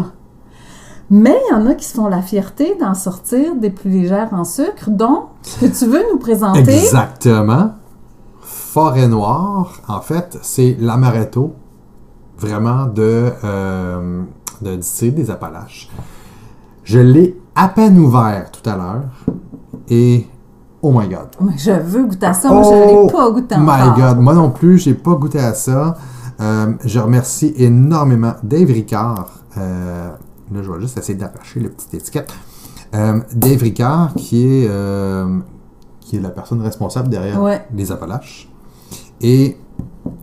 Mais il y en a qui se font la fierté d'en sortir des plus légères en sucre. Donc, que tu veux nous présenter? Exactement. Forêt Noire, en fait, c'est l'amaretto, vraiment de, euh, de distillerie des Appalaches. Je l'ai à peine ouvert tout à l'heure et oh my god. Je veux goûter à ça, moi je ne l'ai pas goûté Oh my encore. god, moi non plus, j'ai pas goûté à ça. Euh, je remercie énormément Dave Ricard. Euh, là, je vais juste essayer d'arracher la petite étiquette. Euh, Dave Ricard, qui est, qui est la personne responsable derrière Ouais. les Appalaches. Et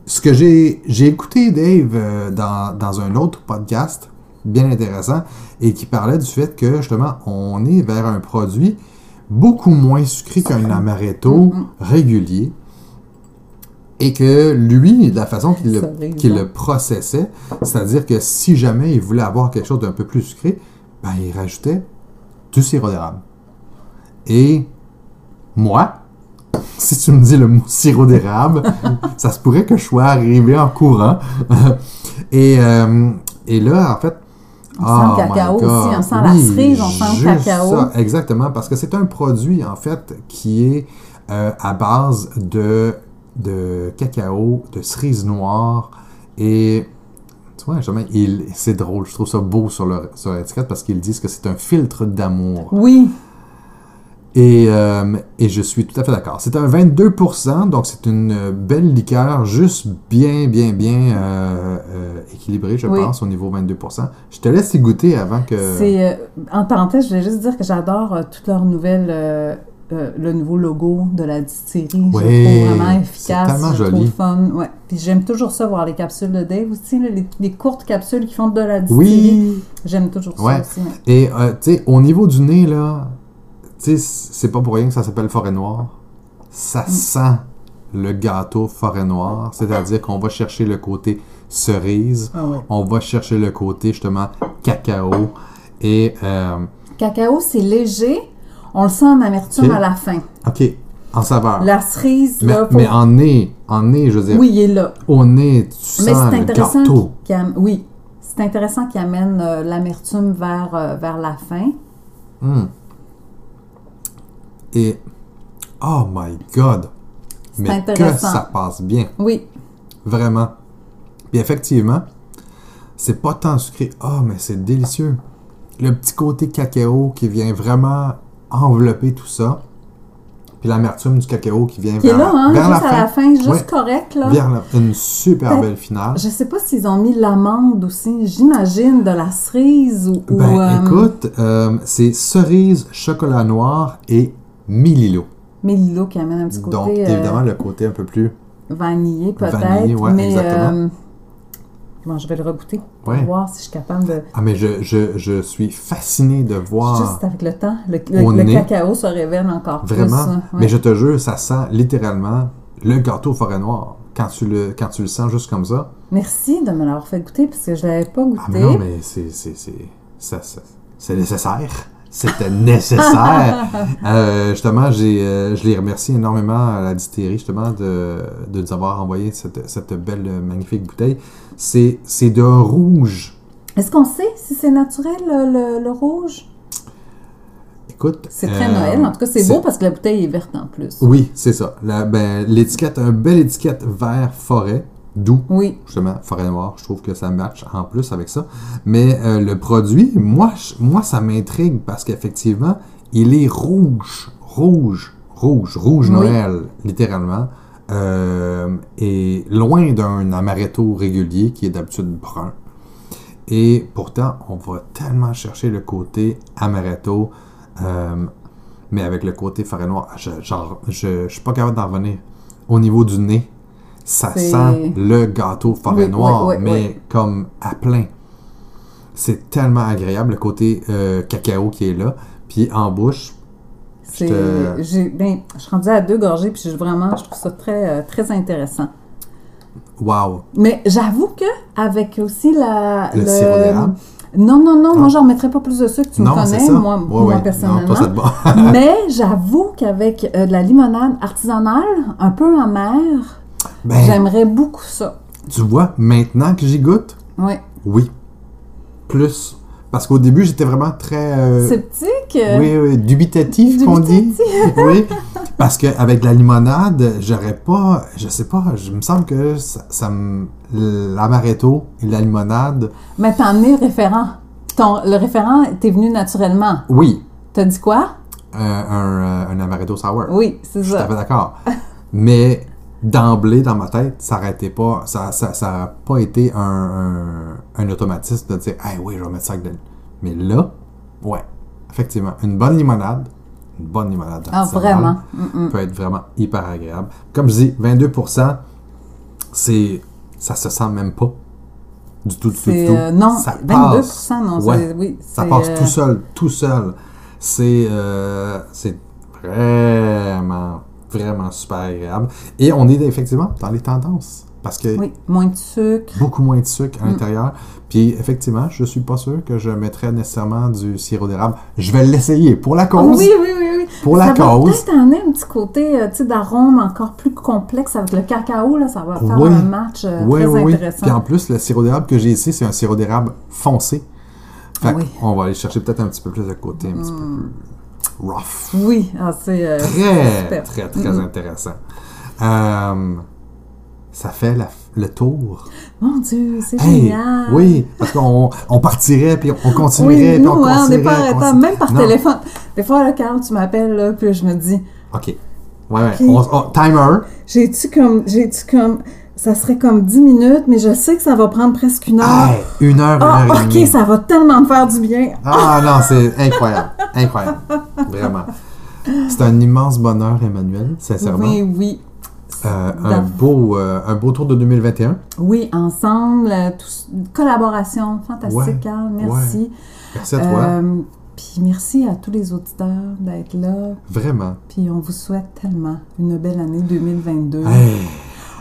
ce que j'ai j'ai écouté Dave dans, dans un autre podcast bien intéressant et qui parlait du fait que justement on est vers un produit beaucoup moins sucré qu'un amaretto Mhm. régulier et que lui, de la façon le, qu'il hein. le processait, c'est-à-dire que si jamais il voulait avoir quelque chose d'un peu plus sucré, ben, il rajoutait du sirop d'érable. Et moi, [laughs] si tu me dis le mot [laughs] sirop d'érable, [laughs] ça se pourrait que je sois arrivé en courant. et, euh, et là, en fait, On sent oh le cacao aussi, on sent la cerise, on sent le cacao. ça, exactement, parce que c'est un produit, en fait, qui est euh, à base de, de cacao, de cerise noire et tu vois, jamais, il, c'est drôle, je trouve ça beau sur, le, sur l'étiquette parce qu'ils disent que c'est un filtre d'amour. Oui, Et, euh, et je suis tout à fait d'accord. C'est un 22%, donc c'est une euh, belle liqueur, juste bien, bien, bien euh, euh, équilibrée, je Oui. pense, au niveau 22%. Je te laisse y goûter avant que... c'est. en parenthèse, je voulais juste dire que j'adore toutes leurs nouvelles. le nouveau logo de la distillerie. Oui, je trouve vraiment efficace. c'est tellement je joli. fun. Ouais. Puis j'aime toujours ça, voir les capsules de Dave aussi, les, les courtes capsules qui font de la distillerie. Oui! J'aime toujours Ouais. ça aussi. ouais. Et, tu sais, au niveau du nez, là, Tu sais, c'est pas pour rien que ça s'appelle forêt noire. Ça Mm. sent le gâteau forêt noire, c'est-à-dire qu'on va chercher le côté cerise, Ah ouais. on va chercher le côté justement cacao et euh, Cacao, c'est léger. On le sent en amertume à la fin. ok en saveur. La cerise, mais, là, faut- mais en nez, en nez, je veux dire, Oui, il est là. au nez, tu Mais sens le gâteau. am- oui, c'est intéressant qu'il amène euh, l'amertume vers, euh, vers la fin. Hmm. Et oh my god, mais que ça passe bien. Oui, Vraiment. Puis effectivement, c'est pas tant sucré. Ah, mais c'est délicieux. Le petit côté cacao qui vient vraiment envelopper tout ça. Puis l'amertume du cacao qui vient qui vers, là, hein, vers juste la à fin. la fin, juste Ouais. correct, là. Vers la- une super Peut-être- belle finale. Je sais pas s'ils ont mis l'amande aussi, j'imagine, de la cerise ou... ou, Ben euh, écoute, euh, c'est cerise, chocolat noir et Mililo. Mélilo qui amène un petit côté Donc euh, évidemment le côté un peu plus vanillé peut-être, Vanillé, ouais, mais exactement. euh, bon, je vais le regoûter pour Ouais. voir si je suis capable de... Ah mais je, je, je suis fasciné de voir Juste avec le temps, le, le- cacao se révèle encore Vraiment. plus. hein, ouais. Mais je te jure, ça sent littéralement le gâteau forêt noire. Quand tu le, quand tu le sens juste comme ça. Merci de me l'avoir fait goûter parce que je l'avais pas goûté. Ah, mais non, mais c'est, c'est, c'est, ça- ça- c'est nécessaire. C'était nécessaire. [laughs] Euh, justement, j'ai, euh, je les remercie énormément à la distillerie, justement, de, de nous avoir envoyé cette, cette belle, euh, magnifique bouteille. C'est, c'est d'un rouge. Est-ce qu'on sait si c'est naturel le, le- le rouge? Écoute. C'est très euh, Noël. En tout cas, c'est beau parce que la bouteille est verte en plus. Oui, c'est ça. La- ben, l'étiquette, un bel étiquette vert forêt, doux. Oui. justement, forêt noire, je trouve que ça match en plus avec ça. Mais euh, le produit, moi, je- moi ça m'intrigue parce qu'effectivement, il est rouge, rouge, rouge, rouge Oui. Noël, littéralement. Euh, et loin d'un amaretto régulier qui est d'habitude brun. Et pourtant, on va tellement chercher le côté amaretto, euh, mais avec le côté forêt noire, je, genre, je, je suis pas capable d'en revenir. Au niveau du nez, ça sent le gâteau forêt Oui, noire, oui, oui, mais comme à plein. C'est tellement agréable, le côté euh, cacao qui est là. Puis en bouche, te- j'ai, ben, je suis rendue à deux gorgées, puis je- vraiment, je trouve ça très, euh, très intéressant. wow! Mais j'avoue que avec aussi la, Le sirop d'érable? Non, non, non, Ah. moi, j'en mettrais pas plus de sucre. Tu non, me connais, moi, moi personnellement. Non. [laughs] Mais j'avoue qu'avec euh, de la limonade artisanale, un peu amère, ben, j'aimerais beaucoup ça. tu vois, maintenant que j'y goûte, Oui. oui. Plus. Parce qu'au début, j'étais vraiment très... euh, Sceptique. Oui, oui, dubitatif, qu'on dit. oui. [laughs] Parce qu'avec la limonade, j'aurais pas. Je sais pas, je me semble que ça, ça me. L'amaretto et la limonade. Mais t'en es le référent. Ton, le référent t'es venu naturellement. Oui, T'as dit quoi? euh, un, euh, un amaretto sour. Oui, c'est Je suis tout à ça. fait d'accord. Mais d'emblée, dans ma tête, ça n'aurait pas. Ça, ça, ça pas été un, un, un automatisme de dire, hey, oui, je vais mettre ça avec de... Mais là, ouais, effectivement, une bonne limonade, une bonne limonade. Ah, vraiment. Mm, mm. peut être vraiment hyper agréable. Comme je dis, 22%, c'est ça se sent même pas. Du tout, du tout, du tout. euh, non, ça 22 passe. non, Ouais. oui. Ça passe euh, tout seul, tout seul. C'est euh, c'est vraiment, vraiment super agréable. Et on est effectivement dans les tendances. Parce que Oui, moins de sucre. beaucoup moins de sucre à Mm. l'intérieur. Puis effectivement, je suis pas sûr que je mettrais nécessairement du sirop d'érable. Je vais l'essayer pour la Ah cause. oui, oui, oui, oui. Pour ça la va cause. peut-être amener un petit côté euh, d'arôme encore plus complexe avec le cacao. Là, ça va faire Oui. un match euh, Oui, très oui, oui. intéressant. Puis en plus, le sirop d'érable que j'ai ici, c'est un sirop d'érable foncé. Fait Ah oui. on va aller chercher peut-être un petit peu plus de côté, un petit peu Mm. plus rough. Oui, ah, c'est euh, Très, très, très Mm. intéressant. Euh, ça fait la- le tour. Mon Dieu, c'est Hey, génial. oui, parce qu'on on partirait, puis on continuerait, Oui, puis on hein, n'est pas arrêtable, même par Non. téléphone. Des fois, là, Carl, tu m'appelles, là, puis je me dis, OK. Ouais, ouais. Ok. On- on- timer. j'ai-tu comme, j'ai-tu comme, ça serait comme 10 minutes, mais je sais que ça va prendre presque une heure. Une heure, une Ah, heure et ok, demie. ça va tellement me faire du bien. Ah non, c'est incroyable. Incroyable. Vraiment. C'est un immense bonheur, Emmanuel, sincèrement. Oui, oui. Euh, un, beau, euh, un beau tour de 2021. Oui, ensemble, euh, une collaboration fantastique, Ouais, Carl, merci. Merci à toi. Euh, Puis merci à tous les auditeurs d'être là. Vraiment. Puis on vous souhaite tellement une belle année 2022. Hey,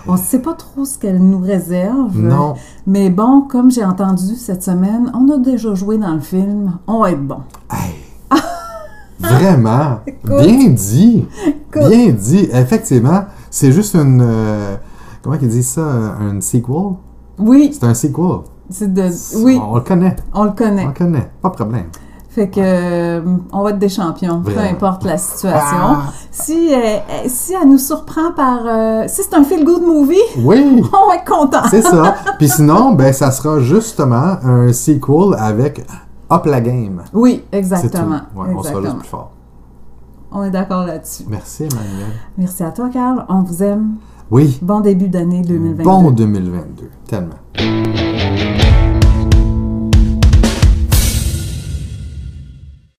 On ne sait pas trop ce qu'elle nous réserve. non. Mais bon, comme j'ai entendu cette semaine, on a déjà joué dans le film. On va être bon. Hey. Vraiment? Écoute. Bien dit. Écoute. Bien dit. Effectivement, c'est juste une. euh, comment ils disent ça euh, Un sequel? Oui, C'est un sequel. c'est de. Oui, On le connaît. on le connaît. On le connaît. Pas de problème. Fait que euh, on va être des champions, peu importe la situation. Ah. Si, euh, euh, si elle nous surprend par... euh, si c'est un feel-good movie, [laughs] Oui. on va être content. C'est ça. [laughs] Puis sinon, ben, ça sera justement un sequel avec Up la Game. Oui, tout. exactement. On sera juste plus fort. On est d'accord là-dessus. Merci, Emmanuel. Merci à toi, Carl. On vous aime. Oui. Bon début d'année 2022. Bon 2022. Tellement.